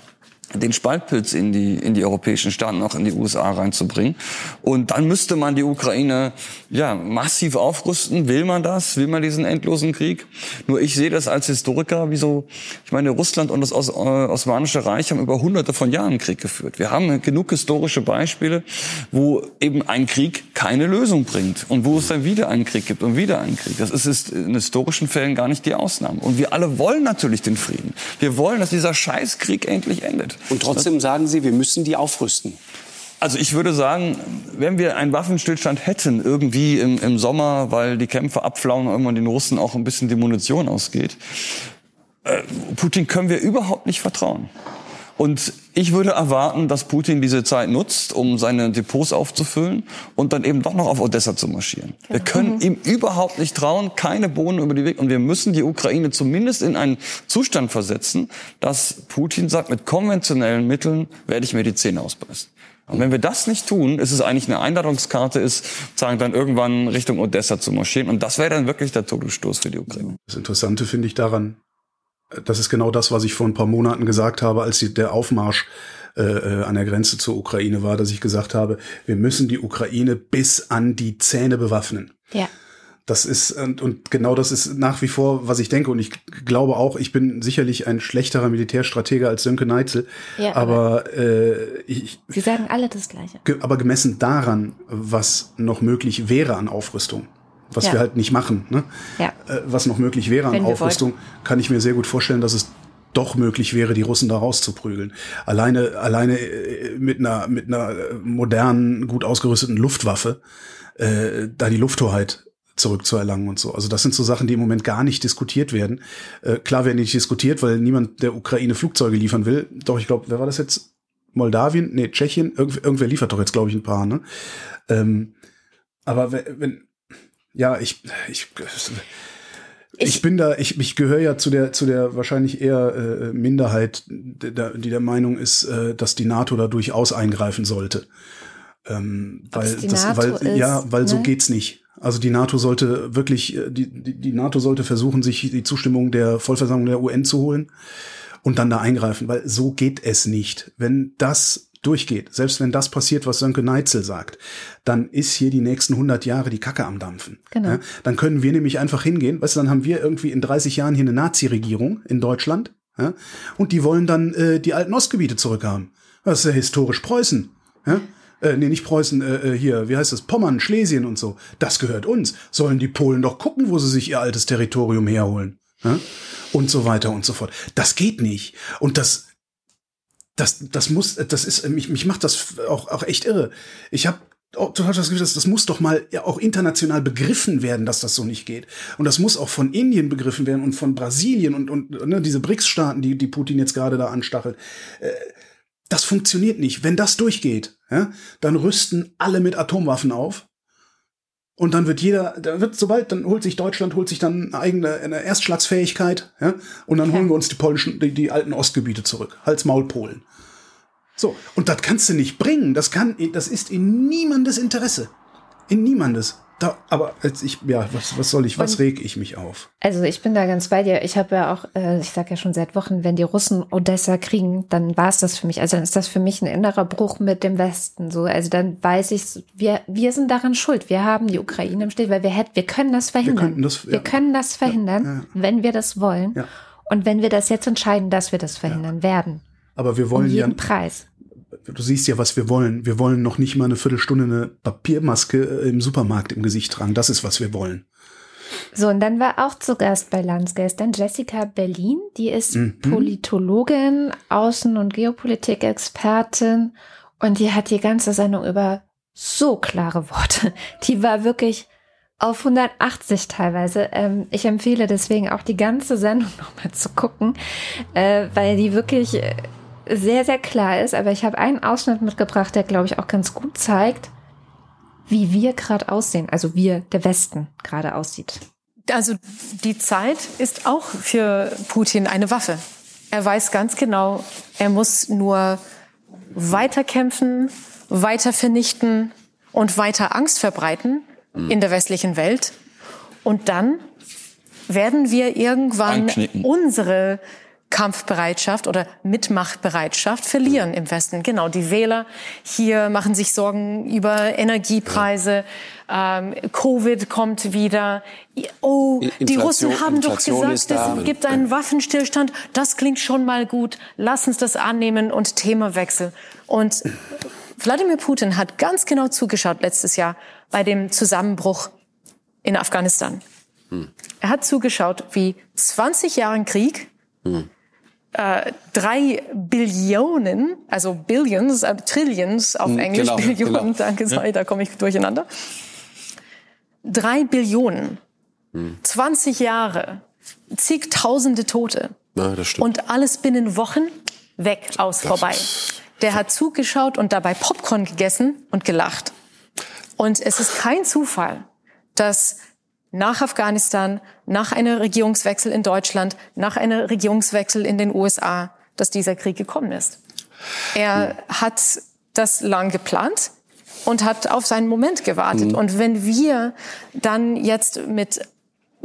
den Spaltpilz in die, in die europäischen Staaten, auch in die USA reinzubringen. Und dann müsste man die Ukraine ja massiv aufrüsten. Will man das? Will man diesen endlosen Krieg? Nur ich sehe das als Historiker, wie so, ich meine, Russland und das Os äh, Osmanische Reich haben über hunderte von Jahren Krieg geführt. Wir haben genug historische Beispiele, wo eben ein Krieg keine Lösung bringt und wo es dann wieder einen Krieg gibt und wieder einen Krieg. Das ist in historischen Fällen gar nicht die Ausnahme. Und wir alle wollen natürlich den Frieden. Wir wollen, dass dieser Scheißkrieg endlich endet. Und trotzdem sagen Sie, wir müssen die aufrüsten. Also ich würde sagen, wenn wir einen Waffenstillstand hätten, irgendwie im, im Sommer, weil die Kämpfe abflauen und irgendwann den Russen auch ein bisschen die Munition ausgeht, äh, Putin können wir überhaupt nicht vertrauen. Und ich würde erwarten, dass Putin diese Zeit nutzt, um seine Depots aufzufüllen und dann eben doch noch auf Odessa zu marschieren. Genau. Wir können mhm. ihm überhaupt nicht trauen, keine Bohnen über die Weg. Und wir müssen die Ukraine zumindest in einen Zustand versetzen, dass Putin sagt, mit konventionellen Mitteln werde ich mir die Zähne ausbeißen. Und wenn wir das nicht tun, ist es eigentlich eine Einladungskarte, ist, sagen dann irgendwann Richtung Odessa zu marschieren. Und das wäre dann wirklich der Todesstoß für die Ukraine. Das Interessante finde ich daran, das ist genau das, was ich vor ein paar Monaten gesagt habe, als die, der Aufmarsch äh, äh, an der Grenze zur Ukraine war, dass ich gesagt habe, wir müssen die Ukraine bis an die Zähne bewaffnen. Ja. Das ist, und, und genau das ist nach wie vor, was ich denke. Und ich glaube auch, ich bin sicherlich ein schlechterer Militärstratege als Sönke Neitzel. Ja, aber, aber äh, ich. Sie sagen alle das Gleiche. Aber gemessen daran, was noch möglich wäre an Aufrüstung, was ja. wir halt nicht machen, ne? ja. Äh, was noch möglich wäre an Aufrüstung, kann ich mir sehr gut vorstellen, dass es doch möglich wäre, die Russen da rauszuprügeln. Alleine, alleine äh, mit einer, mit einer modernen, gut ausgerüsteten Luftwaffe, äh, da die Lufthoheit zurückzuerlangen und so. Also das sind so Sachen, die im Moment gar nicht diskutiert werden. Äh, klar werden die nicht diskutiert, weil niemand der Ukraine Flugzeuge liefern will. Doch, ich glaube, wer war das jetzt? Moldawien? Nee, Tschechien? Irgendwer, irgendwer liefert doch jetzt, glaube ich, ein paar, ne? Ähm, aber wenn, ja, ich, ich, ich, bin da, ich, ich gehöre ja zu der, zu der wahrscheinlich eher äh, Minderheit, die der, die der Meinung ist, äh, dass die NATO da durchaus eingreifen sollte. Ähm, weil, das, weil, ist, ja, weil ne? so geht's nicht. Also die NATO sollte wirklich, äh, die, die, die NATO sollte versuchen, sich die Zustimmung der Vollversammlung der UN zu holen und dann da eingreifen, weil so geht es nicht. Wenn das durchgeht, selbst wenn das passiert, was Sönke Neitzel sagt, dann ist hier die nächsten 100 Jahre die Kacke am Dampfen. Genau. Ja, dann können wir nämlich einfach hingehen, weißt du, dann haben wir irgendwie in 30 Jahren hier eine Nazi-Regierung in Deutschland ja, und die wollen dann äh, die alten Ostgebiete zurückhaben. Das ist ja historisch Preußen. Ja? Äh, nee, nicht Preußen, äh, äh, hier, wie heißt das, Pommern, Schlesien und so. Das gehört uns. Sollen die Polen doch gucken, wo sie sich ihr altes Territorium herholen. Ja? Und so weiter und so fort. Das geht nicht. Und das das, das muss, das ist, mich, mich macht das auch, auch echt irre. Ich habe total das Gefühl, dass das muss doch mal auch international begriffen werden, dass das so nicht geht. Und das muss auch von Indien begriffen werden und von Brasilien und, und ne, diese BRICS-Staaten, die, die Putin jetzt gerade da anstachelt. Äh, das funktioniert nicht. Wenn das durchgeht, ja, dann rüsten alle mit Atomwaffen auf und dann wird jeder, da wird sobald, dann holt sich Deutschland, holt sich dann eine eigene eine Erstschlagsfähigkeit, ja, und dann okay. holen wir uns die polnischen, die, die alten Ostgebiete zurück. Hals Maul Polen. So, und das kannst du nicht bringen. Das kann, das ist in niemandes Interesse. In niemandes. Da, aber als ich, ja, was, was soll ich, was reg ich mich auf? Also ich bin da ganz bei dir. Ich habe ja auch, äh, ich sage ja schon seit Wochen, wenn die Russen Odessa kriegen, dann war es das für mich. Also dann ist das für mich ein innerer Bruch mit dem Westen. So, also dann weiß ich, wir, wir sind daran schuld. Wir haben die Ukraine im Stich, weil wir hätten, wir können das verhindern. Wir, das, ja. wir können das verhindern, ja, ja. wenn wir das wollen. Und wenn wir das jetzt entscheiden, dass wir das verhindern werden. Aber wir wollen um jeden ja, Preis du siehst ja, was wir wollen. Wir wollen noch nicht mal eine Viertelstunde eine Papiermaske äh, im Supermarkt im Gesicht tragen. Das ist, was wir wollen. So, und dann war auch zu Gast bei Landsgestern Jessica Berlin. Die ist mhm. Politologin, Außen- und Geopolitik-Expertin. Und die hat die ganze Sendung über so klare Worte. Die war wirklich auf 180 teilweise. Ähm, ich empfehle deswegen auch die ganze Sendung nochmal zu gucken, äh, weil die wirklich äh, sehr, sehr klar ist, aber ich habe einen Ausschnitt mitgebracht, der, glaube ich, auch ganz gut zeigt, wie wir gerade aussehen, also wir, der Westen, gerade aussieht. Also die Zeit ist auch für Putin eine Waffe. Er weiß ganz genau, er muss nur weiter kämpfen, weiter vernichten und weiter Angst verbreiten mhm. in der westlichen Welt. Und dann werden wir irgendwann Anknicken. unsere Kampfbereitschaft oder Mitmachbereitschaft verlieren im Westen. Genau, die Wähler hier machen sich Sorgen über Energiepreise. Ähm, Covid kommt wieder. Oh, die Inflation- Russen haben Inflation doch gesagt, da. es gibt einen Waffenstillstand. Das klingt schon mal gut. Lass uns das annehmen und Themawechsel. Und Wladimir Putin hat ganz genau zugeschaut letztes Jahr bei dem Zusammenbruch in Afghanistan. Er hat zugeschaut, wie 20 Jahre Krieg äh, drei Billionen, also Billions, äh, Trillions auf Hm, Englisch, genau, Billionen, genau. danke, sorry, da komme ich durcheinander. Drei Billionen, 20 Jahre, zigtausende Tote Na, das stimmt. und alles binnen Wochen weg, aus, vorbei. Der hat zugeschaut und dabei Popcorn gegessen und gelacht. Und es ist kein Zufall, dass nach Afghanistan, nach einem Regierungswechsel in Deutschland, nach einem Regierungswechsel in den USA, dass dieser Krieg gekommen ist. Er hat das lang geplant und hat auf seinen Moment gewartet. Und wenn wir dann jetzt mit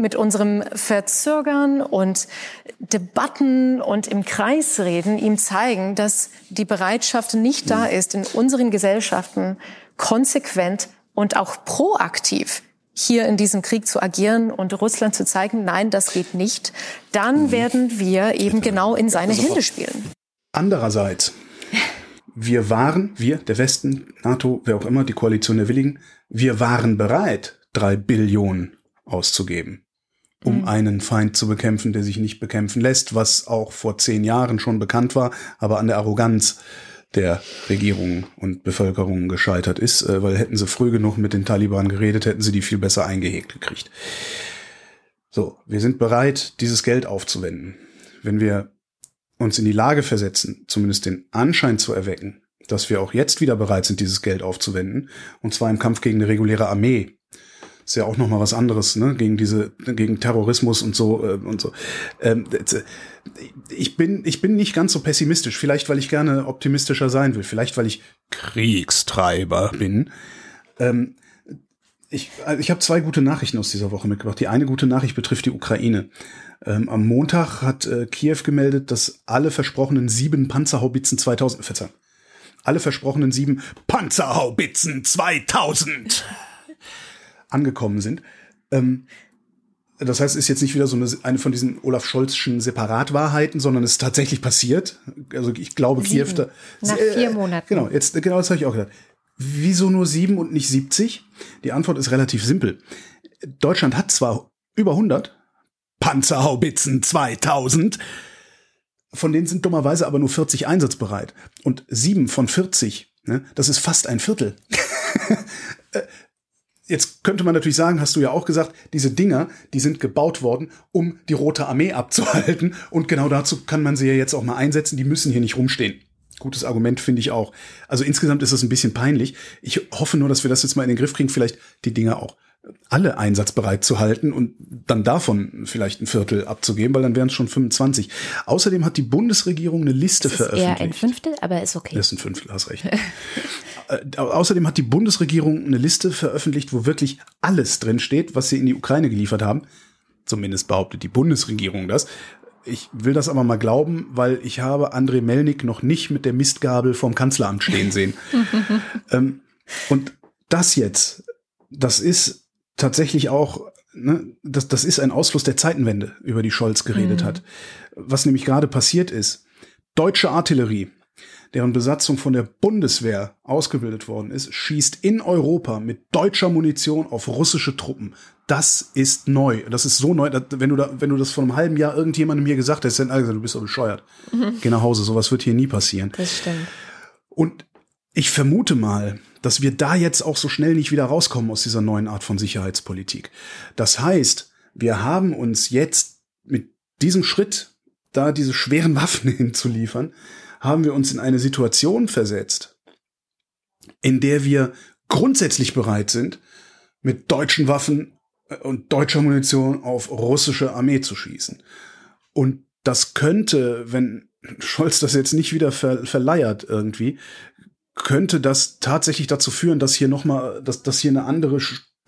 mit unserem Verzögern und Debatten und im Kreis reden, ihm zeigen, dass die Bereitschaft nicht da ist, in unseren Gesellschaften konsequent und auch proaktiv hier in diesem Krieg zu agieren und Russland zu zeigen, nein, das geht nicht, dann werden wir eben genau in seine Hände spielen. Andererseits, wir waren, wir, der Westen, NATO, wer auch immer, die Koalition der Willigen, wir waren bereit, drei Billionen auszugeben, um einen Feind zu bekämpfen, der sich nicht bekämpfen lässt, was auch vor zehn Jahren schon bekannt war, aber an der Arroganz der Regierung und Bevölkerung gescheitert ist, äh, weil hätten sie früh genug mit den Taliban geredet, hätten sie die viel besser eingehegt gekriegt. So, wir sind bereit, dieses Geld aufzuwenden. Wenn wir uns in die Lage versetzen, zumindest den Anschein zu erwecken, dass wir auch jetzt wieder bereit sind, dieses Geld aufzuwenden, und zwar im Kampf gegen eine reguläre Armee. Ist ja auch noch mal was anderes, ne? Gegen diese, gegen Terrorismus und so äh, und so. Ähm, äh, ich bin, ich bin nicht ganz so pessimistisch. Vielleicht, weil ich gerne optimistischer sein will. Vielleicht, weil ich Kriegstreiber bin. Ähm, ich, also ich habe zwei gute Nachrichten aus dieser Woche mitgebracht. Die eine gute Nachricht betrifft die Ukraine. Ähm, am Montag hat äh, Kiew gemeldet, dass alle versprochenen sieben Panzerhaubitzen 2000, verzeihung, alle versprochenen sieben Panzerhaubitzen 2000 angekommen sind. Ähm, das heißt, es ist jetzt nicht wieder so eine, eine von diesen Olaf Scholzschen Separatwahrheiten, sondern es ist tatsächlich passiert. Also ich glaube, Sieben. Kiew da. Nach äh, vier Monaten. Genau, jetzt, genau das habe ich auch gedacht. Wieso nur sieben und nicht 70? Die Antwort ist relativ simpel. Deutschland hat zwar über 100 Panzerhaubitzen 2000, von denen sind dummerweise aber nur 40 einsatzbereit. Und sieben von 40, ne, das ist fast ein Viertel. Jetzt könnte man natürlich sagen, hast du ja auch gesagt, diese Dinger, die sind gebaut worden, um die Rote Armee abzuhalten. Und genau dazu kann man sie ja jetzt auch mal einsetzen. Die müssen hier nicht rumstehen. Gutes Argument finde ich auch. Also insgesamt ist es ein bisschen peinlich. Ich hoffe nur, dass wir das jetzt mal in den Griff kriegen, vielleicht die Dinger auch alle einsatzbereit zu halten und dann davon vielleicht ein Viertel abzugeben, weil dann wären es schon 25. Außerdem hat die Bundesregierung eine Liste Das ist eher veröffentlicht. ein Fünftel, aber ist okay. Das ist ein Fünftel, hast recht. Äh, Außerdem hat die Bundesregierung eine Liste veröffentlicht, wo wirklich alles drin steht, was sie in die Ukraine geliefert haben. Zumindest behauptet die Bundesregierung das. Ich will das aber mal glauben, weil ich habe André Melnik noch nicht mit der Mistgabel vom Kanzleramt stehen sehen. ähm, und das jetzt, das ist tatsächlich auch, ne, das, das ist ein Ausfluss der Zeitenwende, über die Scholz geredet hat. Was nämlich gerade passiert ist, deutsche Artillerie, deren Besatzung von der Bundeswehr ausgebildet worden ist, schießt in Europa mit deutscher Munition auf russische Truppen. Das ist neu. Das ist so neu, dass, wenn du da, wenn du das vor einem halben Jahr irgendjemandem hier gesagt hast, dann alle gesagt, du bist doch bescheuert. Geh nach Hause, sowas wird hier nie passieren. Das stimmt. Und ich vermute mal, dass wir da jetzt auch so schnell nicht wieder rauskommen aus dieser neuen Art von Sicherheitspolitik. Das heißt, wir haben uns jetzt mit diesem Schritt, da diese schweren Waffen hinzuliefern, haben wir uns in eine Situation versetzt, in der wir grundsätzlich bereit sind, mit deutschen Waffen äh, und deutscher Munition auf russische Armee zu schießen. Und das könnte, wenn Scholz das jetzt nicht wieder ver verleiert irgendwie, könnte das tatsächlich dazu führen, dass hier noch mal, dass, dass hier eine andere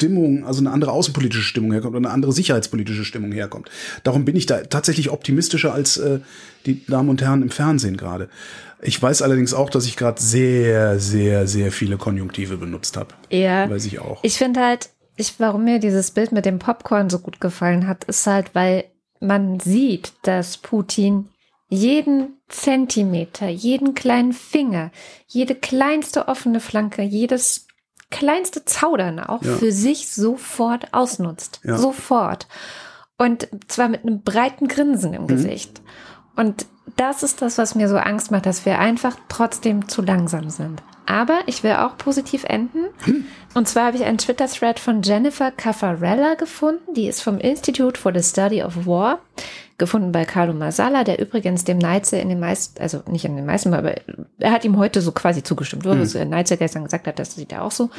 Stimmung, also eine andere außenpolitische Stimmung herkommt oder eine andere sicherheitspolitische Stimmung herkommt. Darum bin ich da tatsächlich optimistischer als äh, die Damen und Herren im Fernsehen gerade. Ich weiß allerdings auch, dass ich gerade sehr, sehr, sehr viele Konjunktive benutzt habe. Ja. Weiß ich auch. Ich finde halt, ich, warum mir dieses Bild mit dem Popcorn so gut gefallen hat, ist halt, weil man sieht, dass Putin jeden Zentimeter, jeden kleinen Finger, jede kleinste offene Flanke, jedes kleinste Zaudern auch Ja. für sich sofort ausnutzt. Ja. Sofort. Und zwar mit einem breiten Grinsen Mhm. im Gesicht. Und das ist das, was mir so Angst macht, dass wir einfach trotzdem zu langsam sind. Aber ich will auch positiv enden. Hm. Und zwar habe ich einen Twitter-Thread von Jennifer Caffarella gefunden. Die ist vom Institute for the Study of War, gefunden bei Carlo Masala, der übrigens dem Neitze in den meisten, also nicht in den meisten, aber er hat ihm heute so quasi zugestimmt. Hm. Was Neitze gestern gesagt hat, das sieht er auch so.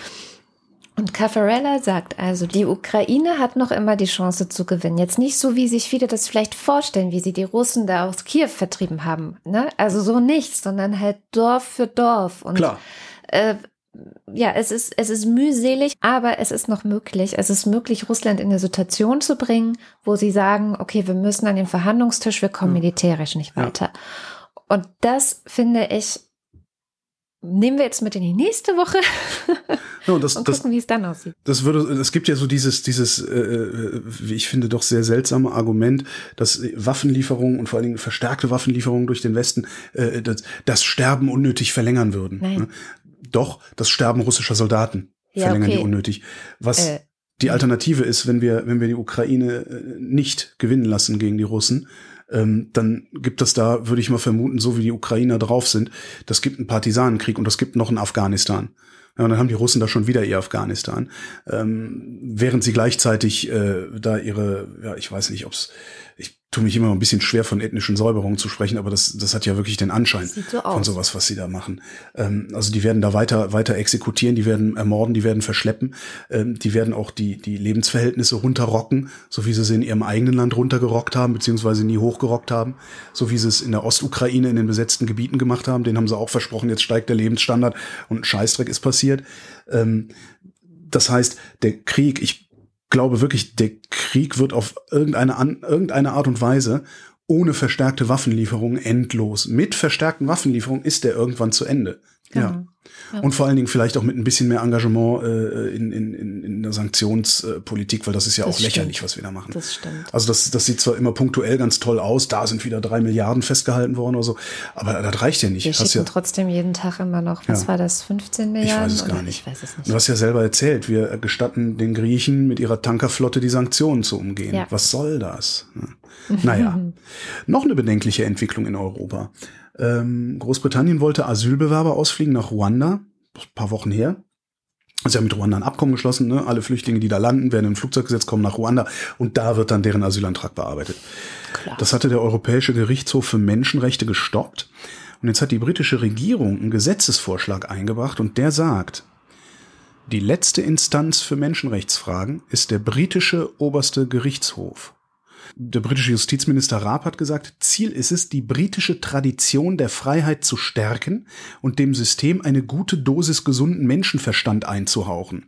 Und Caffarella sagt also, die Ukraine hat noch immer die Chance zu gewinnen. Jetzt nicht so, wie sich viele das vielleicht vorstellen, wie sie die Russen da aus Kiew vertrieben haben. Ne? Also so nicht, sondern halt Dorf für Dorf. Und Klar. äh, ja, es ist, es ist mühselig, aber es ist noch möglich. Es ist möglich, Russland in eine Situation zu bringen, wo sie sagen, okay, wir müssen an den Verhandlungstisch, wir kommen militärisch nicht Ja. weiter. Und das finde ich, nehmen wir jetzt mit in die nächste Woche Ja, und das, und das, gucken, wie es dann aussieht. das würde, es gibt ja so dieses, dieses, äh, wie ich finde, doch sehr seltsame Argument, dass Waffenlieferungen und vor allen Dingen verstärkte Waffenlieferungen durch den Westen äh, das, das Sterben unnötig verlängern würden. Nein. Doch, das Sterben russischer Soldaten Ja, verlängern okay. die unnötig. Was Äh. die Alternative ist, wenn wir, wenn wir die Ukraine äh, nicht gewinnen lassen gegen die Russen, ähm, dann gibt es da, würde ich mal vermuten, so wie die Ukrainer drauf sind, das gibt einen Partisanenkrieg und das gibt noch einen Afghanistan. Ja, und dann haben die Russen da schon wieder ihr Afghanistan, ähm, während sie gleichzeitig äh, da ihre, ja, ich weiß nicht, ob's, ich tue mich immer ein bisschen schwer von ethnischen Säuberungen zu sprechen, aber das, das hat ja wirklich den Anschein so von sowas, was sie da machen. Ähm, also die werden da weiter, weiter exekutieren, die werden ermorden, die werden verschleppen, ähm, die werden auch die, die Lebensverhältnisse runterrocken, so wie sie sie in ihrem eigenen Land runtergerockt haben, beziehungsweise nie hochgerockt haben, so wie sie es in der Ostukraine in den besetzten Gebieten gemacht haben. Den haben sie auch versprochen, jetzt steigt der Lebensstandard und ein Scheißdreck ist passiert. Ähm, das heißt, der Krieg, ich glaube wirklich, der Krieg wird auf irgendeine, an, irgendeine Art und Weise ohne verstärkte Waffenlieferungen endlos. Mit verstärkten Waffenlieferungen ist der irgendwann zu Ende. Ja. Und vor allen Dingen vielleicht auch mit ein bisschen mehr Engagement äh, in, in, in, in der Sanktionspolitik, weil das ist ja Das auch lächerlich, stimmt. was wir da machen. Das stimmt. Also das, das sieht zwar immer punktuell ganz toll aus, da sind wieder drei Milliarden festgehalten worden oder so, aber das reicht ja nicht. Wir Hast schicken ja, trotzdem jeden Tag immer noch, was Ja. war das, 15 ich Milliarden? weiß es gar nicht. Ich weiß es Du nicht. hast ja selber erzählt, wir gestatten den Griechen mit ihrer Tankerflotte die Sanktionen zu umgehen. Ja. Was soll das? Ja. Naja, noch eine bedenkliche Entwicklung in Europa. Ähm, Großbritannien wollte Asylbewerber ausfliegen nach Ruanda, ein paar Wochen her. Sie haben mit Ruanda ein Abkommen geschlossen, ne? alle Flüchtlinge, die da landen, werden in ein Flugzeug gesetzt, kommen nach Ruanda und da wird dann deren Asylantrag bearbeitet. Klar. Das hatte der Europäische Gerichtshof für Menschenrechte gestoppt. Und jetzt hat die britische Regierung einen Gesetzesvorschlag eingebracht und der sagt, die letzte Instanz für Menschenrechtsfragen ist der britische oberste Gerichtshof. Der britische Justizminister Raab hat gesagt, Ziel ist es, die britische Tradition der Freiheit zu stärken und dem System eine gute Dosis gesunden Menschenverstand einzuhauchen.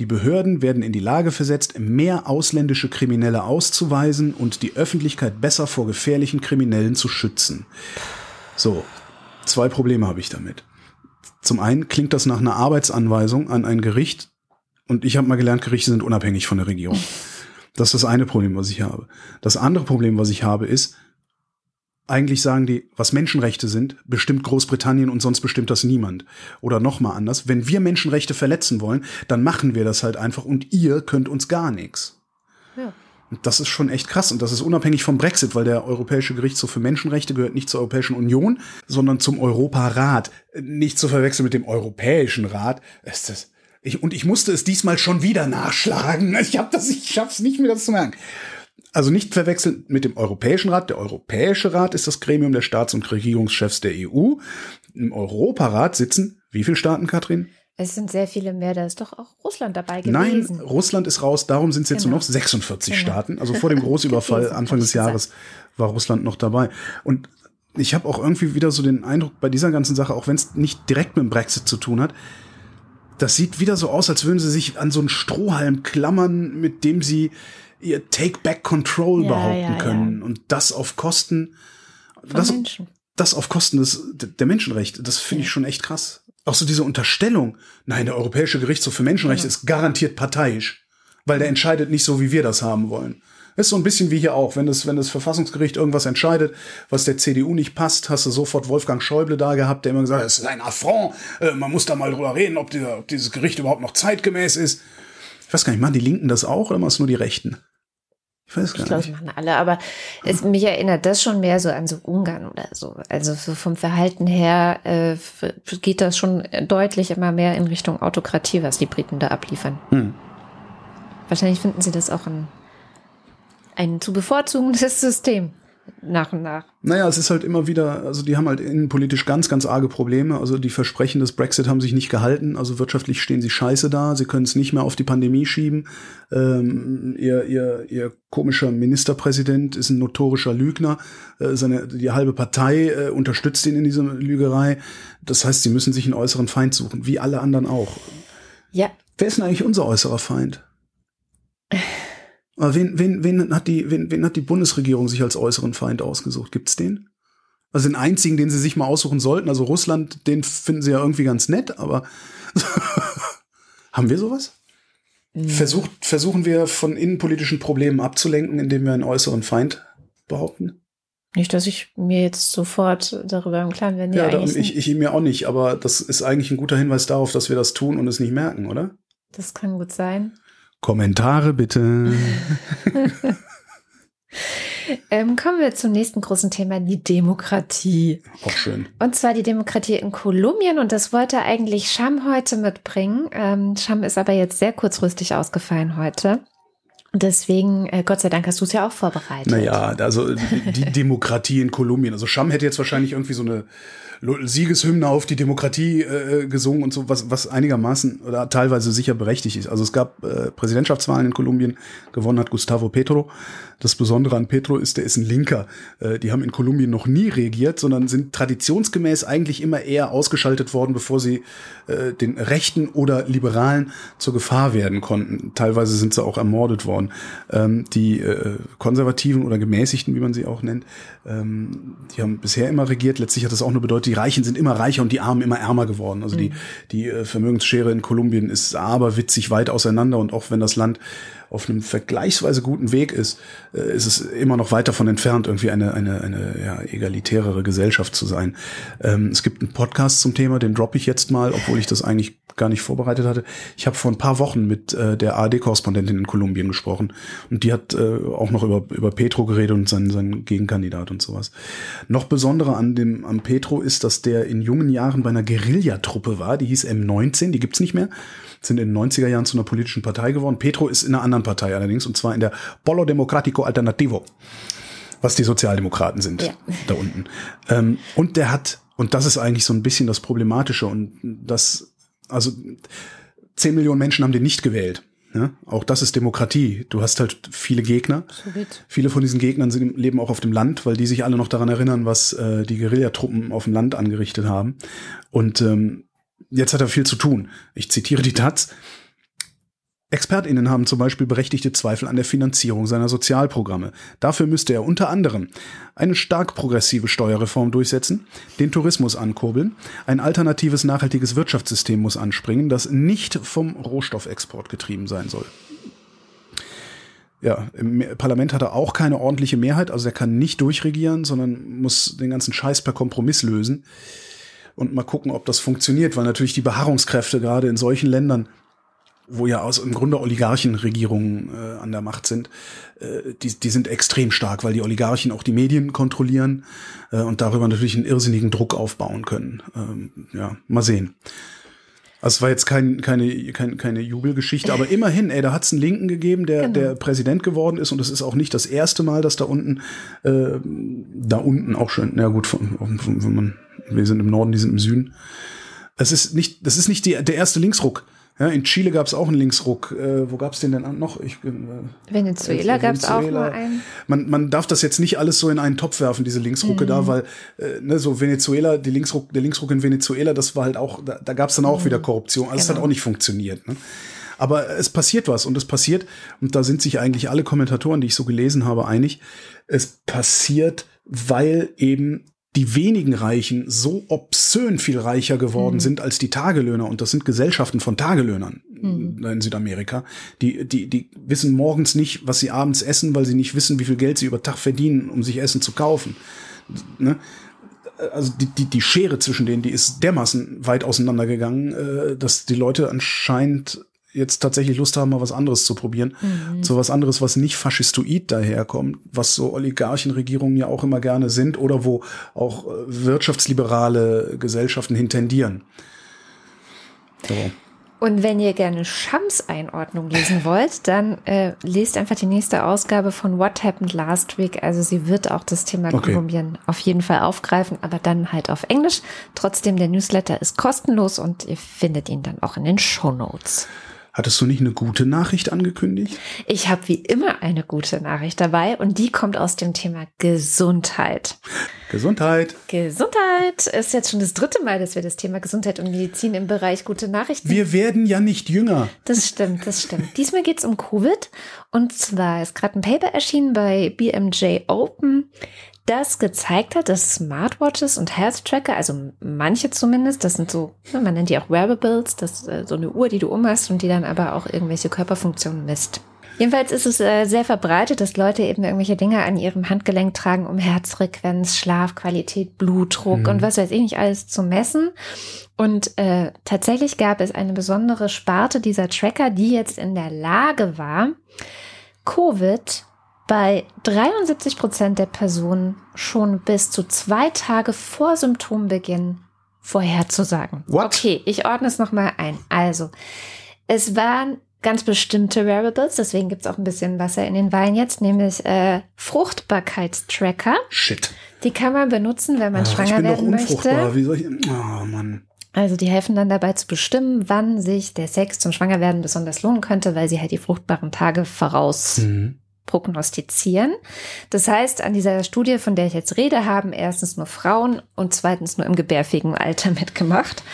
Die Behörden werden in die Lage versetzt, mehr ausländische Kriminelle auszuweisen und die Öffentlichkeit besser vor gefährlichen Kriminellen zu schützen. So, zwei Probleme habe ich damit. Zum einen klingt das nach einer Arbeitsanweisung an ein Gericht und ich habe mal gelernt, Gerichte sind unabhängig von der Regierung. Das ist das eine Problem, was ich habe. Das andere Problem, was ich habe, ist, eigentlich sagen die, was Menschenrechte sind, bestimmt Großbritannien und sonst bestimmt das niemand. Oder noch mal anders, wenn wir Menschenrechte verletzen wollen, dann machen wir das halt einfach und ihr könnt uns gar nichts. Ja. Und das ist schon echt krass und das ist unabhängig vom Brexit, weil der Europäische Gerichtshof für Menschenrechte gehört nicht zur Europäischen Union, sondern zum Europarat. Nicht zu verwechseln mit dem Europäischen Rat. Ist das ich, und ich musste es diesmal schon wieder nachschlagen. Ich hab das, ich schaff's nicht mehr, das zu merken. Also nicht verwechseln mit dem Europäischen Rat. Der Europäische Rat ist das Gremium der Staats- und Regierungschefs der EU. Im Europarat sitzen wie viele Staaten, Katrin? Es sind sehr viele mehr, da ist doch auch Russland dabei Nein, gewesen. Russland ist raus, darum sind es jetzt Genau. nur noch 46 Genau. Staaten. Also vor dem Großüberfall Anfang des. Jahres war Russland noch dabei. Und ich habe auch irgendwie wieder so den Eindruck bei dieser ganzen Sache, auch wenn es nicht direkt mit dem Brexit zu tun hat, das sieht wieder so aus, als würden sie sich an so einen Strohhalm klammern, mit dem sie ihr Take Back Control Ja, behaupten ja, ja. können. Und das auf Kosten, Von das, Menschen. das auf Kosten des, der Menschenrechte. Das finde ich schon echt krass. Auch so diese Unterstellung, nein, der Europäische Gerichtshof für Menschenrechte ist garantiert parteiisch, weil der entscheidet nicht so, wie wir das haben wollen. Ist so ein bisschen wie hier auch, wenn das, wenn das Verfassungsgericht irgendwas entscheidet, was der CDU nicht passt, hast du sofort Wolfgang Schäuble da gehabt, der immer gesagt hat, es ist ein Affront, äh, man muss da mal drüber reden, ob, dieser, ob dieses Gericht überhaupt noch zeitgemäß ist. Ich weiß gar nicht, machen die Linken das auch oder machen es nur die Rechten? Ich weiß gar Ich glaube, nicht. das machen alle, aber es, mich erinnert das schon mehr so an so Ungarn oder so. Also so vom Verhalten her äh, geht das schon deutlich immer mehr in Richtung Autokratie, was die Briten da abliefern. Hm. Wahrscheinlich finden sie das auch ein, ein zu bevorzugendes System nach und nach. Naja, es ist halt immer wieder, also die haben halt innenpolitisch ganz, ganz arge Probleme. Also die Versprechen des Brexit haben sich nicht gehalten. Also wirtschaftlich stehen sie scheiße da. Sie können es nicht mehr auf die Pandemie schieben. Ähm, ihr, ihr, ihr komischer Ministerpräsident ist ein notorischer Lügner. Äh, seine, die halbe Partei äh, unterstützt ihn in dieser Lügerei. Das heißt, sie müssen sich einen äußeren Feind suchen, wie alle anderen auch. Ja, Wer ist denn eigentlich unser äußerer Feind? Wen, wen, wen, hat die, wen, wen hat die Bundesregierung sich als äußeren Feind ausgesucht? Gibt's den? Also den einzigen, den sie sich mal aussuchen sollten, also Russland, den finden sie ja irgendwie ganz nett, aber haben wir sowas? Versucht, versuchen wir von innenpolitischen Problemen abzulenken, indem wir einen äußeren Feind behaupten? nicht, dass ich mir jetzt sofort darüber im Klaren bin. Ja, Ja, da, eigentlich ich, ich mir auch nicht, aber das ist eigentlich ein guter Hinweis darauf, dass wir das tun und es nicht merken, oder? das kann gut sein. Kommentare bitte. Ähm, kommen wir zum nächsten großen Thema, die Demokratie. Auch schön. Und zwar die Demokratie in Kolumbien. Und das wollte eigentlich Sham heute mitbringen. Ähm, Sham ist aber jetzt sehr kurzfristig ausgefallen heute. Und deswegen, äh, Gott sei Dank, hast du es ja auch vorbereitet. Naja, also die, Demokratie in Kolumbien. Also Scham hätte jetzt wahrscheinlich irgendwie so eine Siegeshymne auf die Demokratie äh, gesungen und so, was, was einigermaßen oder teilweise sicher berechtigt ist. Also es gab äh, Präsidentschaftswahlen in Kolumbien, gewonnen hat Gustavo Petro. Das Besondere an Petro ist, der ist ein Linker. Äh, die haben in Kolumbien noch nie regiert, sondern sind traditionsgemäß eigentlich immer eher ausgeschaltet worden, bevor sie äh, den Rechten oder Liberalen zur Gefahr werden konnten. Teilweise sind sie auch ermordet worden. Ähm, die äh, Konservativen oder Gemäßigten, wie man sie auch nennt, ähm, die haben bisher immer regiert. Letztlich hat das auch nur bedeutet, die Reichen sind immer reicher und die Armen immer ärmer geworden. Also die, die äh, Vermögensschere in Kolumbien ist aberwitzig weit auseinander und auch wenn das Land auf einem vergleichsweise guten Weg ist, äh, ist es immer noch weit davon entfernt, irgendwie eine, eine, eine ja, egalitärere Gesellschaft zu sein. Ähm, es gibt einen Podcast zum Thema, den droppe ich jetzt mal, obwohl ich das eigentlich gar nicht vorbereitet hatte. Ich habe vor ein paar Wochen mit äh, der ARD-Korrespondentin in Kolumbien gesprochen und die hat äh, auch noch über, über Petro geredet und seinen, seinen Gegenkandidat und sowas. Noch besonderer an dem am Petro ist, dass der in jungen Jahren bei einer Guerillatruppe war, die hieß M19, die gibt's nicht mehr sind in den 90er Jahren zu einer politischen Partei geworden. Petro ist in einer anderen Partei allerdings, und zwar in der Polo Democratico Alternativo, was die Sozialdemokraten sind, Ja. da unten. Ähm, und der hat, und das ist eigentlich so ein bisschen das Problematische, und das, also 10 Millionen Menschen haben den nicht gewählt. Ja, auch das ist Demokratie. Du hast halt viele Gegner. Viele von diesen Gegnern sind, leben auch auf dem Land, weil die sich alle noch daran erinnern, was äh, die Guerillatruppen auf dem Land angerichtet haben. Und ähm, jetzt hat er viel zu tun. Ich zitiere die Taz. ExpertInnen haben zum Beispiel berechtigte Zweifel an der Finanzierung seiner Sozialprogramme. Dafür müsste er unter anderem eine stark progressive Steuerreform durchsetzen, den Tourismus ankurbeln, ein alternatives nachhaltiges Wirtschaftssystem muss anspringen, das nicht vom Rohstoffexport getrieben sein soll. Ja, im Parlament hat er auch keine ordentliche Mehrheit, also er kann nicht durchregieren, sondern muss den ganzen Scheiß per Kompromiss lösen und mal gucken, ob das funktioniert, weil natürlich die Beharrungskräfte gerade in solchen Ländern, wo ja aus im Grunde Oligarchenregierungen äh, an der Macht sind, äh, die, die sind extrem stark, weil die Oligarchen auch die Medien kontrollieren äh, und darüber natürlich einen irrsinnigen Druck aufbauen können. Ähm, ja, mal sehen. Also es war jetzt kein, keine, keine, keine Jubelgeschichte, aber immerhin, ey, da hat es einen Linken gegeben, der, Genau. der Präsident geworden ist und es ist auch nicht das erste Mal, dass da unten, äh, da unten auch schon, na gut, von, von, wenn man, wir sind im Norden, die sind im Süden, Es ist nicht, das ist nicht die, der erste Linksruck. Ja, in Chile gab es auch einen Linksruck. Äh, wo gab es den denn noch? Ich, äh, Venezuela gab es auch mal einen. Man, man darf das jetzt nicht alles so in einen Topf werfen, diese Linksrucke Mhm. da, weil äh, ne, so Venezuela, die Linksruck, der Linksruck in Venezuela, das war halt auch, da, da gab es dann auch wieder Korruption. Also es hat Genau. auch nicht funktioniert. Ne? Aber es passiert was und es passiert, und da sind sich eigentlich alle Kommentatoren, die ich so gelesen habe, einig, es passiert, weil eben die wenigen Reichen so obszön viel reicher geworden Mhm. sind als die Tagelöhner. Und das sind Gesellschaften von Tagelöhnern Mhm. in Südamerika. Die, die, die wissen morgens nicht, was sie abends essen, weil sie nicht wissen, wie viel Geld sie über Tag verdienen, um sich Essen zu kaufen. Ne? Also die, die, die Schere zwischen denen, die ist dermaßen weit auseinandergegangen, äh, dass die Leute anscheinend jetzt tatsächlich Lust haben, mal was anderes zu probieren. So was anderes, was nicht faschistoid daherkommt, was so Oligarchenregierungen ja auch immer gerne sind oder wo auch äh, wirtschaftsliberale Gesellschaften hintendieren. So. Und wenn ihr gerne Shams Einordnung lesen wollt, dann äh, lest einfach die nächste Ausgabe von What Happened Last Week. Also sie wird auch das Thema Okay. Kolumbien auf jeden Fall aufgreifen, aber dann halt auf Englisch. Trotzdem, der Newsletter ist kostenlos und ihr findet ihn dann auch in den Show Notes. Hattest du nicht eine gute Nachricht angekündigt? Ich habe wie immer eine gute Nachricht dabei und die kommt aus dem Thema Gesundheit. Gesundheit. Gesundheit ist jetzt schon das dritte Mal, dass wir das Thema Gesundheit und Medizin im Bereich gute Nachrichten Wir werden ja nicht jünger. Das stimmt, das stimmt. Diesmal geht's um Covid. Und zwar ist gerade ein Paper erschienen bei BMJ Open, das gezeigt hat, dass Smartwatches und Health Tracker, also manche zumindest, das sind so, ne, man nennt die auch Wearables, das ist äh, so eine Uhr, die du umhast und die dann aber auch irgendwelche Körperfunktionen misst. Jedenfalls ist es äh, sehr verbreitet, dass Leute eben irgendwelche Dinge an ihrem Handgelenk tragen, um Herzfrequenz, Schlafqualität, Blutdruck und was weiß ich nicht alles zu messen. Und äh, tatsächlich gab es eine besondere Sparte dieser Tracker, die jetzt in der Lage war, Covid bei 73 Prozent der Personen schon bis zu zwei Tage vor Symptombeginn vorherzusagen. What? Okay, ich ordne es nochmal ein. Also, es waren ganz bestimmte Wearables, deswegen gibt es auch ein bisschen Wasser in den Wein jetzt, nämlich äh, Fruchtbarkeitstracker. Shit. Die kann man benutzen, wenn man Ach, ich schwanger werden unfruchtbar. möchte. Wie soll ich. Oh Mann. Also die helfen dann dabei zu bestimmen, wann sich der Sex zum Schwangerwerden besonders lohnen könnte, weil sie halt die fruchtbaren Tage voraus Mhm. Prognostizieren. Das heißt, an dieser Studie, von der ich jetzt rede, haben erstens nur Frauen und zweitens nur im gebärfähigen Alter mitgemacht.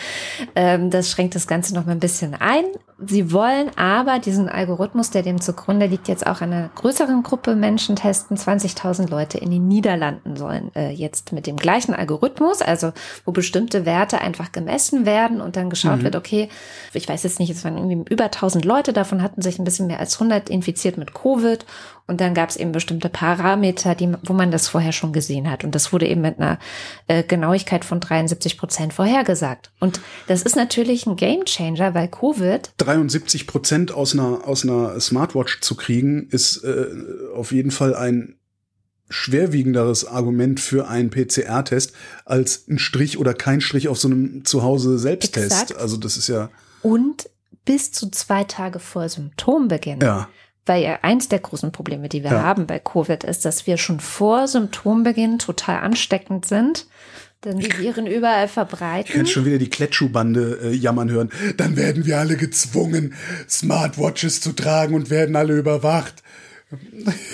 Ähm, das schränkt das Ganze noch mal ein bisschen ein. Sie wollen aber diesen Algorithmus, der dem zugrunde liegt, jetzt auch einer größeren Gruppe Menschen testen. 20.000 Leute in den Niederlanden sollen äh, jetzt mit dem gleichen Algorithmus, also wo bestimmte Werte einfach gemessen werden und dann geschaut wird, okay, ich weiß jetzt nicht, es waren irgendwie über 1000 Leute, davon hatten sich ein bisschen mehr als 100 infiziert mit Covid und dann gab es eben bestimmte Parameter, die, wo man das vorher schon gesehen hat. Und das wurde eben mit einer äh, Genauigkeit von 73 Prozent vorhergesagt. Und das ist natürlich ein Gamechanger, weil Covid 73 Prozent aus einer, aus einer Smartwatch zu kriegen, ist äh, auf jeden Fall ein schwerwiegenderes Argument für einen PCR-Test als ein Strich oder kein Strich auf so einem Zuhause-Selbsttest. Also das ist ja, und bis zu zwei Tage vor Symptombeginn. ja. Weil ja eins der großen Probleme, die wir Ja. haben bei Covid, ist, dass wir schon vor Symptombeginn total ansteckend sind, denn die Viren überall Ich kann verbreiten. schon wieder die Klettschuhbande äh, jammern hören. Dann werden wir alle gezwungen, Smartwatches zu tragen und werden alle überwacht.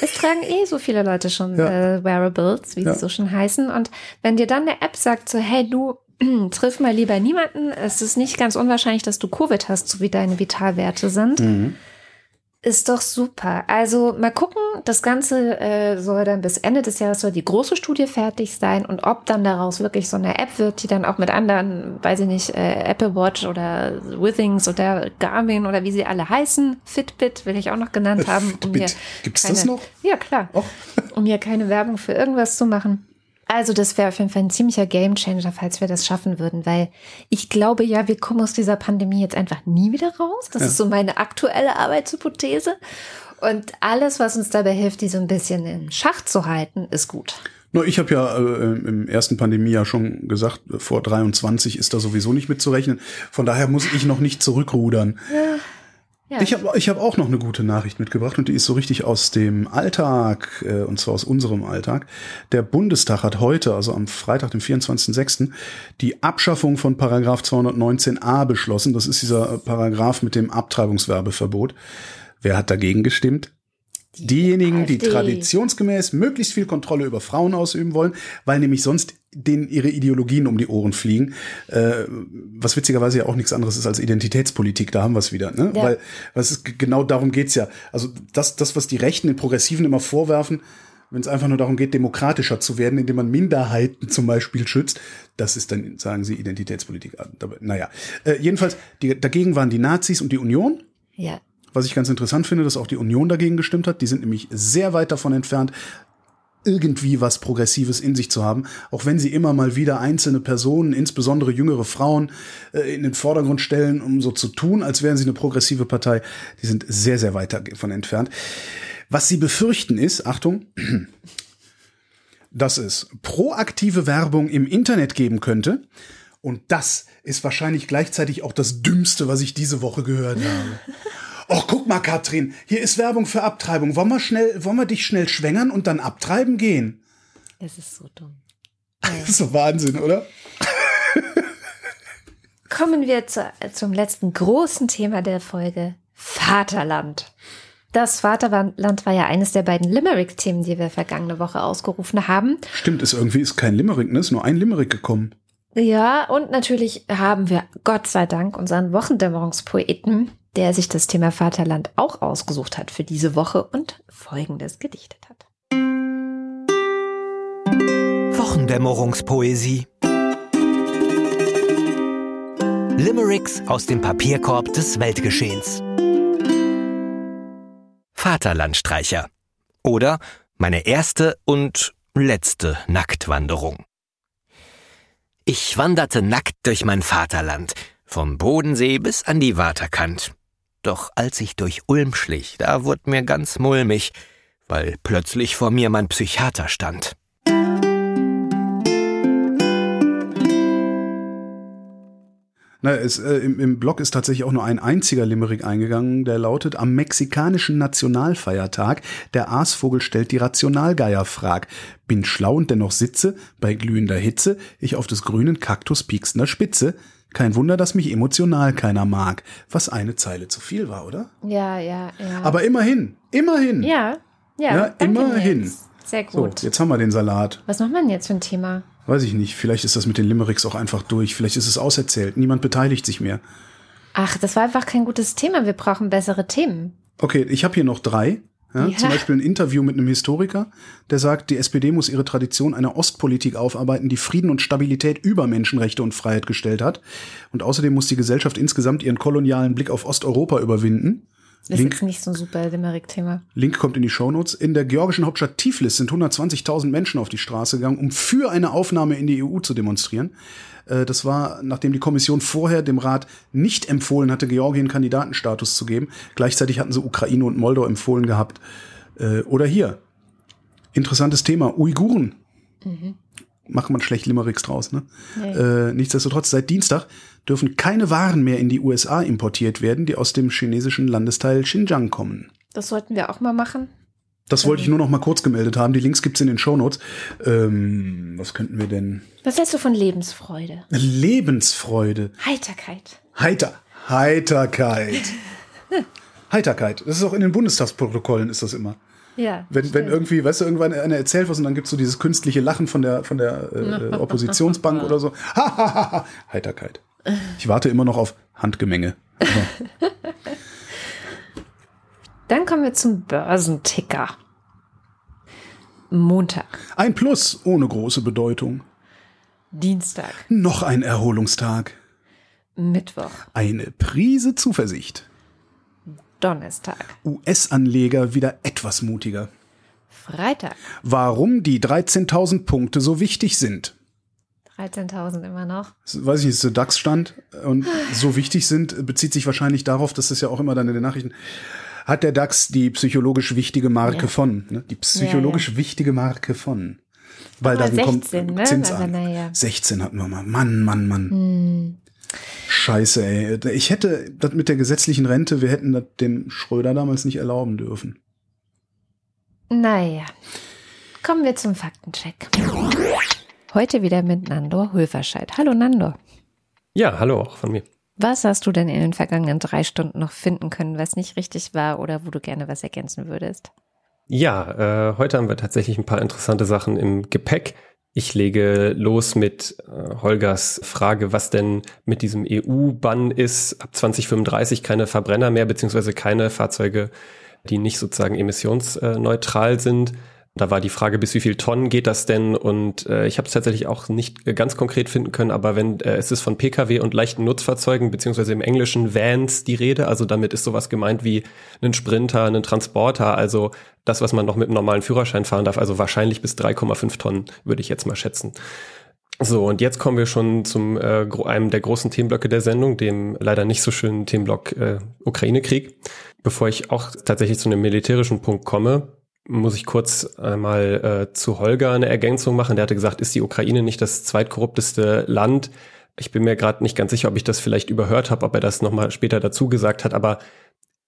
Es tragen eh so viele Leute schon Ja. äh, Wearables, wie Ja. sie so schon heißen. Und wenn dir dann eine App sagt, so, hey, du triff mal lieber niemanden, es ist nicht ganz unwahrscheinlich, dass du Covid hast, so wie deine Vitalwerte sind. Mhm. Ist doch super. Also mal gucken, das Ganze äh, soll dann bis Ende des Jahres soll die große Studie fertig sein und ob dann daraus wirklich so eine App wird, die dann auch mit anderen, weiß ich nicht, äh, Apple Watch oder Withings oder Garmin oder wie sie alle heißen, Fitbit will ich auch noch genannt haben. um Fitbit. Gibt's keine- das noch? Ja, klar. Och. Um hier keine Werbung für irgendwas zu machen. Also das wäre auf jeden Fall ein ziemlicher Gamechanger, falls wir das schaffen würden, weil ich glaube ja, wir kommen aus dieser Pandemie jetzt einfach nie wieder raus. Das ist so meine aktuelle Arbeitshypothese. Und alles, was uns dabei hilft, die so ein bisschen in Schach zu halten, ist gut. No, ich habe ja äh, im ersten Pandemiejahr schon gesagt, vor 23 ist da sowieso nicht mitzurechnen. Von daher muss ich noch nicht zurückrudern. Ja. Ich habe ich hab auch noch eine gute Nachricht mitgebracht und die ist so richtig aus dem Alltag, äh, und zwar aus unserem Alltag. Der Bundestag hat heute, also am Freitag, dem 24.06., die Abschaffung von Paragraph 219a beschlossen. Das ist dieser Paragraph mit dem Abtreibungswerbeverbot. Wer hat dagegen gestimmt? Diejenigen, die AfD. traditionsgemäß möglichst viel Kontrolle über Frauen ausüben wollen, weil nämlich sonst denen ihre Ideologien um die Ohren fliegen, äh, was witzigerweise ja auch nichts anderes ist als Identitätspolitik, da haben wir es wieder, ne? Ja. Weil was ist, genau darum geht's ja. Also das, das, was die Rechten den Progressiven immer vorwerfen, wenn es einfach nur darum geht, demokratischer zu werden, indem man Minderheiten zum Beispiel schützt, das ist dann, sagen sie, Identitätspolitik. Aber, Naja, äh, jedenfalls, die, dagegen waren die Nazis und die Union. Ja. Was ich ganz interessant finde, dass auch die Union dagegen gestimmt hat. Die sind nämlich sehr weit davon entfernt, irgendwie was Progressives in sich zu haben, auch wenn sie immer mal wieder einzelne Personen, insbesondere jüngere Frauen, äh, in den Vordergrund stellen, um so zu tun, als wären sie eine progressive Partei. Die sind sehr, sehr weit davon entfernt. Was sie befürchten ist, Achtung, dass es proaktive Werbung im Internet geben könnte. Und das ist wahrscheinlich gleichzeitig auch das Dümmste, was ich diese Woche gehört habe. Och, guck mal, Katrin, hier ist Werbung für Abtreibung. Wollen wir schnell, wollen wir dich schnell schwängern und dann abtreiben gehen? Es ist so dumm. Das ist so Wahnsinn, oder? Kommen wir zu, zum letzten großen Thema der Folge. Vaterland. Das Vaterland war ja eines der beiden Limerick-Themen, die wir vergangene Woche ausgerufen haben. Stimmt, ist irgendwie ist kein Limerick, ne? Ist nur ein Limerick gekommen. Ja, und natürlich haben wir Gott sei Dank unseren Wochendämmerungspoeten, der sich das Thema Vaterland auch ausgesucht hat für diese Woche und Folgendes gedichtet hat. Wochendämmerungspoesie. Limericks aus dem Papierkorb des Weltgeschehens. Vaterlandstreicher. Oder meine erste und letzte Nacktwanderung. Ich wanderte nackt durch mein Vaterland, vom Bodensee bis an die Waterkant. Doch als ich durch Ulm schlich, da wurde mir ganz mulmig, weil plötzlich vor mir mein Psychiater stand. Na, es, äh, im, Im Blog ist tatsächlich auch nur ein einziger Limerick eingegangen, der lautet, am mexikanischen Nationalfeiertag, der Aasvogel stellt die Rationalgeier frag. Bin schlau und dennoch sitze, bei glühender Hitze, ich auf des grünen Kaktus piekstender Spitze. Kein Wunder, dass mich emotional keiner mag. Was eine Zeile zu viel war, oder? Ja, ja, ja. Aber immerhin, immerhin. ja, ja, Ja, immerhin. Sehr So, gut. jetzt haben wir den Salat. Was macht man jetzt für ein Thema? Weiß ich nicht. Vielleicht ist das mit den Limericks auch einfach durch. Vielleicht ist es auserzählt. Niemand beteiligt sich mehr. Ach, das war einfach kein gutes Thema. Wir brauchen bessere Themen. Okay, ich habe hier noch drei. Ja, Ja. Zum Beispiel ein Interview mit einem Historiker, der sagt, die SPD muss ihre Tradition einer Ostpolitik aufarbeiten, die Frieden und Stabilität über Menschenrechte und Freiheit gestellt hat. Und außerdem muss die Gesellschaft insgesamt ihren kolonialen Blick auf Osteuropa überwinden. Das Link, ist nicht so ein super Limerick-Thema. Link kommt in die Shownotes. In der georgischen Hauptstadt Tiflis sind 120.000 Menschen auf die Straße gegangen, um für eine Aufnahme in die EU zu demonstrieren. Äh, Das war, nachdem die Kommission vorher dem Rat nicht empfohlen hatte, Georgien Kandidatenstatus zu geben. Gleichzeitig hatten sie Ukraine und Moldau empfohlen gehabt. Äh, Oder hier. Interessantes Thema. Uiguren. Macht man schlecht Limericks draus, ne? Äh, nichtsdestotrotz, seit Dienstag dürfen keine Waren mehr in die USA importiert werden, die aus dem chinesischen Landesteil Xinjiang kommen. Das sollten wir auch mal machen. Das wollte ich nur noch mal kurz gemeldet haben. Die Links gibt's in den Shownotes. Ähm, was könnten wir denn? Was hältst du von Lebensfreude? Lebensfreude. Heiterkeit. Heiter. Heiterkeit. Heiterkeit. Das ist auch in den Bundestagsprotokollen ist das immer. Ja. Wenn, wenn irgendwie, weißt du, irgendwann einer erzählt was und dann gibt's so dieses künstliche Lachen von der, von der äh, Oppositionsbank oder so. Ha, ha, ha, ha. Heiterkeit. Ich warte immer noch auf Handgemenge. Aber Dann kommen wir zum Börsenticker. Montag, ein Plus ohne große Bedeutung. Dienstag, Noch ein Erholungstag. Mittwoch, Eine Prise Zuversicht. Donnerstag, US-Anleger wieder etwas mutiger. Freitag. Warum die 13.000 Punkte so wichtig sind. 13.000 immer noch. Weiß ich nicht, ist der DAX-Stand und so wichtig sind, bezieht sich wahrscheinlich darauf, dass das ja auch immer dann in den Nachrichten hat der DAX die psychologisch wichtige Marke Ja. von, ne? die psychologisch wichtige Marke von. Weil dann kommt 16, ne? Zins Aber an. naja. 16 hatten wir mal. Mann, Mann, Mann. scheiße, ey. Ich hätte das mit der gesetzlichen Rente, wir hätten das dem Schröder damals nicht erlauben dürfen. Naja, kommen wir zum Faktencheck. Heute wieder mit Nandor Hulverscheid. Hallo Nandor. Ja, hallo auch von mir. Was hast du denn in den vergangenen drei Stunden noch finden können, was nicht richtig war oder wo du gerne was ergänzen würdest? Ja, äh, heute haben wir tatsächlich ein paar interessante Sachen im Gepäck. Ich lege los mit äh, Holgers Frage, was denn mit diesem EU-Bann ist. Ab 2035 keine Verbrenner mehr, beziehungsweise keine Fahrzeuge, die nicht sozusagen emissionsneutral sind. Da war die Frage, bis wie viel Tonnen geht das denn? Und äh, ich habe es tatsächlich auch nicht äh, ganz konkret finden können, aber wenn äh, es ist von Pkw und leichten Nutzfahrzeugen beziehungsweise im Englischen Vans die Rede, also damit ist sowas gemeint wie ein Sprinter, ein Transporter, also das, was man noch mit einem normalen Führerschein fahren darf, also wahrscheinlich bis 3,5 Tonnen, würde ich jetzt mal schätzen. So, und jetzt kommen wir schon zum äh, einem der großen Themenblöcke der Sendung, dem leider nicht so schönen Themenblock äh, Ukraine-Krieg. Bevor ich auch tatsächlich zu einem militärischen Punkt komme, muss ich kurz einmal äh, zu Holger eine Ergänzung machen. Der hatte gesagt, ist die Ukraine nicht das zweitkorrupteste Land? Ich bin mir gerade nicht ganz sicher, ob ich das vielleicht überhört habe, ob er das nochmal später dazu gesagt hat, aber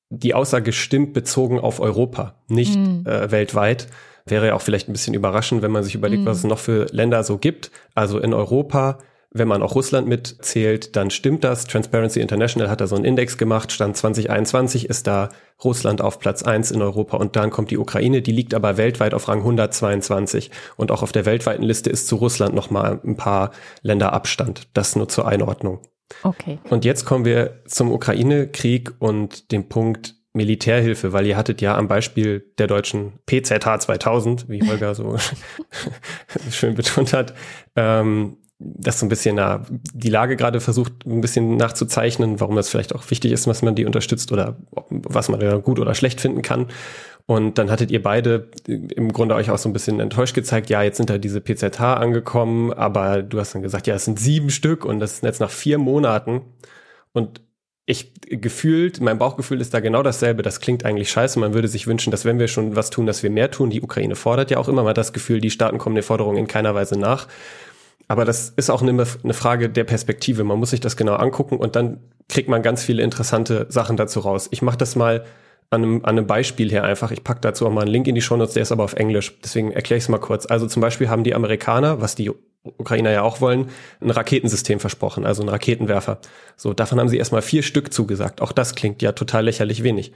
die Aussage stimmt bezogen auf Europa, nicht mm. äh, weltweit. Wäre ja auch vielleicht ein bisschen überraschend, wenn man sich überlegt, mm. was es noch für Länder so gibt. Also in Europa wenn man auch Russland mitzählt, dann stimmt das. Transparency International hat da so einen Index gemacht. Stand 2021 ist da Russland auf Platz eins in Europa und dann kommt die Ukraine. Die liegt aber weltweit auf Rang 122. Und auch auf der weltweiten Liste ist zu Russland nochmal ein paar Länder Abstand. Das nur zur Einordnung. Okay. Und jetzt kommen wir zum Ukraine-Krieg und dem Punkt Militärhilfe, weil ihr hattet ja am Beispiel der deutschen PZH 2000, wie Holger so schön betont hat, ähm, das so ein bisschen na, die Lage gerade versucht, ein bisschen nachzuzeichnen, warum das vielleicht auch wichtig ist, dass man die unterstützt oder was man da gut oder schlecht finden kann. Und dann hattet ihr beide im Grunde euch auch so ein bisschen enttäuscht gezeigt, ja, jetzt sind da diese PZH angekommen, aber du hast dann gesagt, ja, es sind sieben Stück und das ist jetzt nach vier Monaten. Und ich gefühlt, mein Bauchgefühl ist da genau dasselbe. Das klingt eigentlich scheiße. Man würde sich wünschen, dass wenn wir schon was tun, dass wir mehr tun. Die Ukraine fordert ja auch immer mal das Gefühl, die Staaten kommen der Forderung in keiner Weise nach. Aber das ist auch eine, eine Frage der Perspektive. Man muss sich das genau angucken und dann kriegt man ganz viele interessante Sachen dazu raus. Ich mache das mal an einem, an einem Beispiel hier einfach. Ich pack dazu auch mal einen Link in die Show Notes, der ist aber auf Englisch. Deswegen erkläre ich es mal kurz. Also zum Beispiel haben die Amerikaner, was die Ukrainer ja auch wollen, ein Raketensystem versprochen, also ein Raketenwerfer. So, davon haben sie erstmal vier Stück zugesagt. Auch das klingt ja total lächerlich wenig.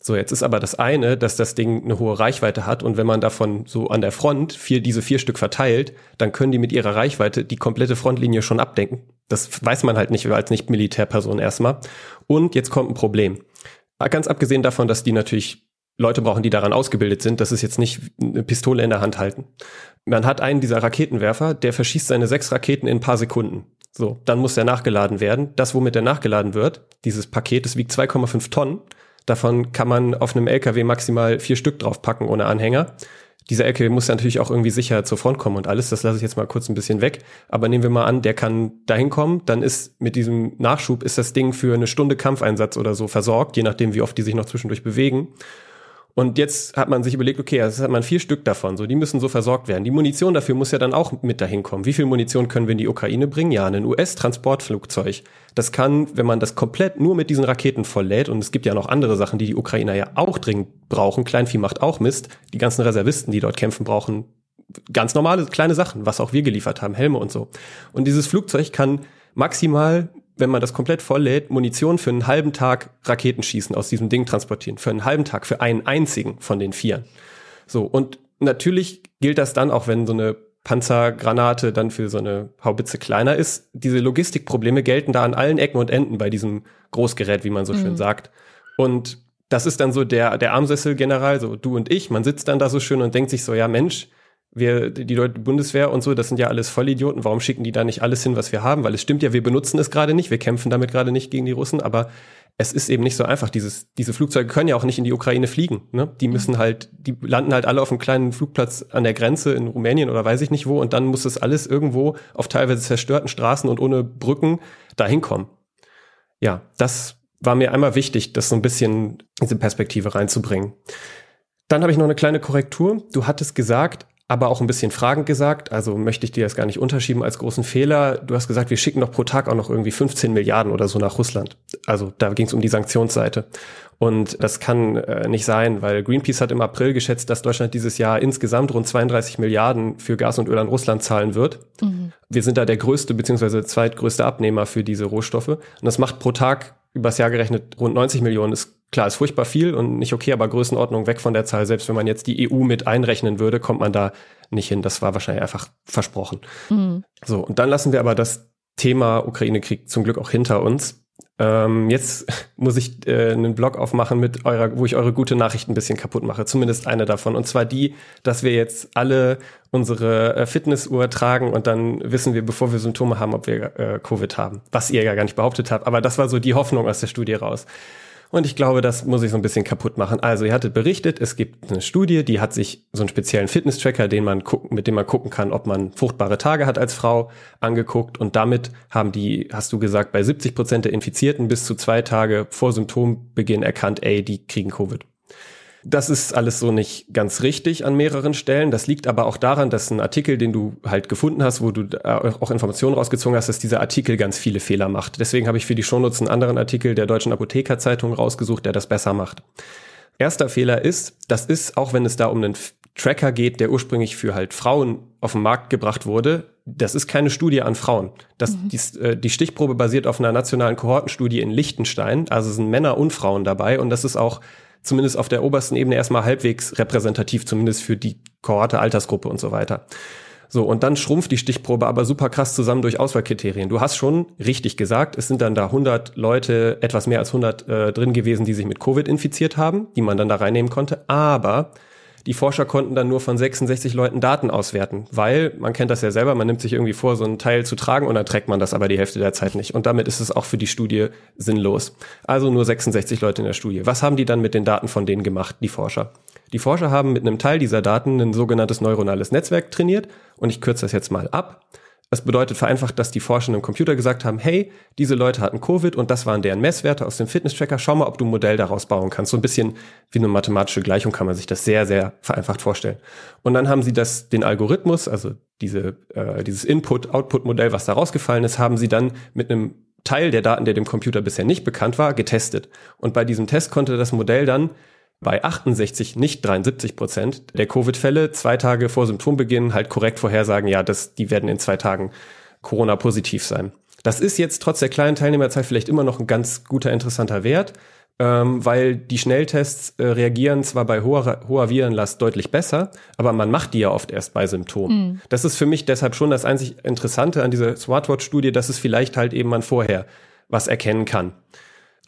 So, jetzt ist aber das eine, dass das Ding eine hohe Reichweite hat und wenn man davon so an der Front vier, diese vier Stück verteilt, dann können die mit ihrer Reichweite die komplette Frontlinie schon abdenken. Das weiß man halt nicht als Nicht-Militärperson erstmal. Und jetzt kommt ein Problem. Ganz abgesehen davon, dass die natürlich Leute brauchen, die daran ausgebildet sind, das ist jetzt nicht eine Pistole in der Hand halten. Man hat einen dieser Raketenwerfer, der verschießt seine sechs Raketen in ein paar Sekunden. So, dann muss der nachgeladen werden. Das, womit der nachgeladen wird, dieses Paket, das wiegt 2,5 Tonnen Davon kann man auf einem LKW maximal vier Stück draufpacken ohne Anhänger. Dieser LKW muss natürlich auch irgendwie sicher zur Front kommen und alles. Das lasse ich jetzt mal kurz ein bisschen weg. Aber nehmen wir mal an, der kann dahin kommen. Dann ist mit diesem Nachschub ist das Ding für eine Stunde Kampfeinsatz oder so versorgt, je nachdem, wie oft die sich noch zwischendurch bewegen. Und jetzt hat man sich überlegt, okay, jetzt hat man vier Stück davon, so die müssen so versorgt werden. Die Munition dafür muss ja dann auch mit dahin kommen. Wie viel Munition können wir in die Ukraine bringen? Ja, ein US-Transportflugzeug. Das kann, wenn man das komplett nur mit diesen Raketen volllädt, und es gibt ja noch andere Sachen, die die Ukrainer ja auch dringend brauchen. Kleinvieh macht auch Mist. Die ganzen Reservisten, die dort kämpfen, brauchen ganz normale kleine Sachen, was auch wir geliefert haben, Helme und so. Und dieses Flugzeug kann maximal wenn man das komplett volllädt, Munition für einen halben Tag Raketenschießen aus diesem Ding transportieren. Für einen halben Tag, für einen einzigen von den vier. So, und natürlich gilt das dann, auch wenn so eine Panzergranate dann für so eine Haubitze kleiner ist. Diese Logistikprobleme gelten da an allen Ecken und Enden bei diesem Großgerät, wie man so mhm. schön sagt. Und das ist dann so der, der Armsessel-General, so du und ich. Man sitzt dann da so schön und denkt sich so, ja Mensch, wir, die Leute, Bundeswehr und so, das sind ja alles Vollidioten. Warum schicken die da nicht alles hin, was wir haben? Weil es stimmt ja, wir benutzen es gerade nicht, wir kämpfen damit gerade nicht gegen die Russen, aber es ist eben nicht so einfach. Dieses, diese Flugzeuge können ja auch nicht in die Ukraine fliegen. Ne? Die müssen halt, die landen halt alle auf einem kleinen Flugplatz an der Grenze in Rumänien oder weiß ich nicht wo und dann muss das alles irgendwo auf teilweise zerstörten Straßen und ohne Brücken dahin kommen. Ja, das war mir einmal wichtig, das so ein bisschen diese Perspektive reinzubringen. Dann habe ich noch eine kleine Korrektur. Du hattest gesagt, aber auch ein bisschen fragend gesagt. Also möchte ich dir das gar nicht unterschieben als großen Fehler. Du hast gesagt, wir schicken doch pro Tag auch noch irgendwie 15 Milliarden oder so nach Russland. Also da ging es um die Sanktionsseite. Und das kann äh, nicht sein, weil Greenpeace hat im April geschätzt, dass Deutschland dieses Jahr insgesamt rund 32 Milliarden für Gas und Öl an Russland zahlen wird. Mhm. Wir sind da der größte bzw. zweitgrößte Abnehmer für diese Rohstoffe. Und das macht pro Tag übers Jahr gerechnet rund 90 Millionen. Ist klar, ist furchtbar viel und nicht okay, aber Größenordnung weg von der Zahl. Selbst wenn man jetzt die EU mit einrechnen würde, kommt man da nicht hin. Das war wahrscheinlich einfach versprochen. Mhm. So, und dann lassen wir aber das Thema Ukraine-Krieg zum Glück auch hinter uns. Ähm, jetzt muss ich äh, einen Blog aufmachen mit eurer, wo ich eure gute Nachricht ein bisschen kaputt mache. Zumindest eine davon. Und zwar die, dass wir jetzt alle unsere äh, Fitnessuhr tragen und dann wissen wir, bevor wir Symptome haben, ob wir äh, Covid haben. Was ihr ja gar nicht behauptet habt. Aber das war so die Hoffnung aus der Studie raus. Und ich glaube, das muss ich so ein bisschen kaputt machen. Also, ihr hattet berichtet, es gibt eine Studie, die hat sich so einen speziellen Fitness-Tracker, den man gucken, mit dem man gucken kann, ob man fruchtbare Tage hat als Frau, angeguckt. Und damit haben die, hast du gesagt, bei 70 Prozent der Infizierten bis zu zwei Tage vor Symptombeginn erkannt, ey, die kriegen Covid. Das ist alles so nicht ganz richtig an mehreren Stellen. Das liegt aber auch daran, dass ein Artikel, den du halt gefunden hast, wo du auch Informationen rausgezogen hast, dass dieser Artikel ganz viele Fehler macht. Deswegen habe ich für die Shownotes einen anderen Artikel der Deutschen Apothekerzeitung rausgesucht, der das besser macht. Erster Fehler ist, das ist, auch wenn es da um einen Tracker geht, der ursprünglich für halt Frauen auf den Markt gebracht wurde, das ist keine Studie an Frauen. Das, mhm. die, äh, die Stichprobe basiert auf einer nationalen Kohortenstudie in Liechtenstein, also sind Männer und Frauen dabei und das ist auch zumindest auf der obersten Ebene erstmal halbwegs repräsentativ, zumindest für die Kohorte, Altersgruppe und so weiter. So, und dann schrumpft die Stichprobe aber super krass zusammen durch Auswahlkriterien. Du hast schon richtig gesagt, es sind dann da 100 Leute, etwas mehr als 100 äh, drin gewesen, die sich mit Covid infiziert haben, die man dann da reinnehmen konnte. Aber die Forscher konnten dann nur von 66 Leuten Daten auswerten, weil man kennt das ja selber, man nimmt sich irgendwie vor, so einen Teil zu tragen und dann trägt man das aber die Hälfte der Zeit nicht. Und damit ist es auch für die Studie sinnlos. Also nur 66 Leute in der Studie. Was haben die dann mit den Daten von denen gemacht, die Forscher? Die Forscher haben mit einem Teil dieser Daten ein sogenanntes neuronales Netzwerk trainiert und ich kürze das jetzt mal ab. Das bedeutet vereinfacht, dass die Forscher im Computer gesagt haben, hey, diese Leute hatten Covid und das waren deren Messwerte aus dem Fitness-Tracker. Schau mal, ob du ein Modell daraus bauen kannst. So ein bisschen wie eine mathematische Gleichung kann man sich das sehr, sehr vereinfacht vorstellen. Und dann haben sie das, den Algorithmus, also diese, äh, dieses Input-Output-Modell, was da rausgefallen ist, haben sie dann mit einem Teil der Daten, der dem Computer bisher nicht bekannt war, getestet. Und bei diesem Test konnte das Modell dann bei 68, nicht 73 Prozent der Covid-Fälle zwei Tage vor Symptombeginn halt korrekt vorhersagen, ja, das, die werden in zwei Tagen Corona-positiv sein. Das ist jetzt trotz der kleinen Teilnehmerzahl vielleicht immer noch ein ganz guter, interessanter Wert, ähm, weil die Schnelltests äh, reagieren zwar bei hoher, hoher Virenlast deutlich besser, aber man macht die ja oft erst bei Symptomen. Mhm. Das ist für mich deshalb schon das einzig Interessante an dieser Smartwatch-Studie, dass es vielleicht halt eben man vorher was erkennen kann.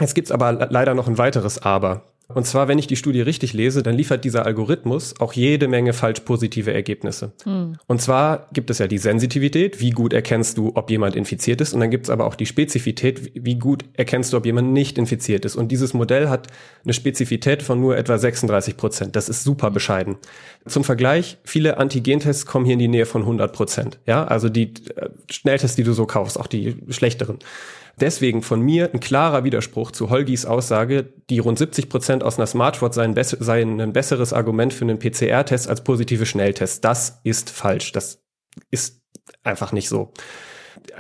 Jetzt gibt's aber leider noch ein weiteres Aber. Und zwar, wenn ich die Studie richtig lese, dann liefert dieser Algorithmus auch jede Menge falsch positive Ergebnisse. Mhm. Und zwar gibt es ja die Sensitivität, wie gut erkennst du, ob jemand infiziert ist. Und dann gibt es aber auch die Spezifität, wie gut erkennst du, ob jemand nicht infiziert ist. Und dieses Modell hat eine Spezifität von nur etwa 36 Prozent. Das ist super bescheiden. Zum Vergleich, viele Antigentests kommen hier in die Nähe von 100 Prozent. Ja, also die äh, Schnelltests, die du so kaufst, auch die schlechteren. Deswegen von mir ein klarer Widerspruch zu Holgis Aussage, die rund 70 Prozent aus einer Smartwatch seien, seien ein besseres Argument für einen PCR-Test als positive Schnelltests. Das ist falsch. Das ist einfach nicht so.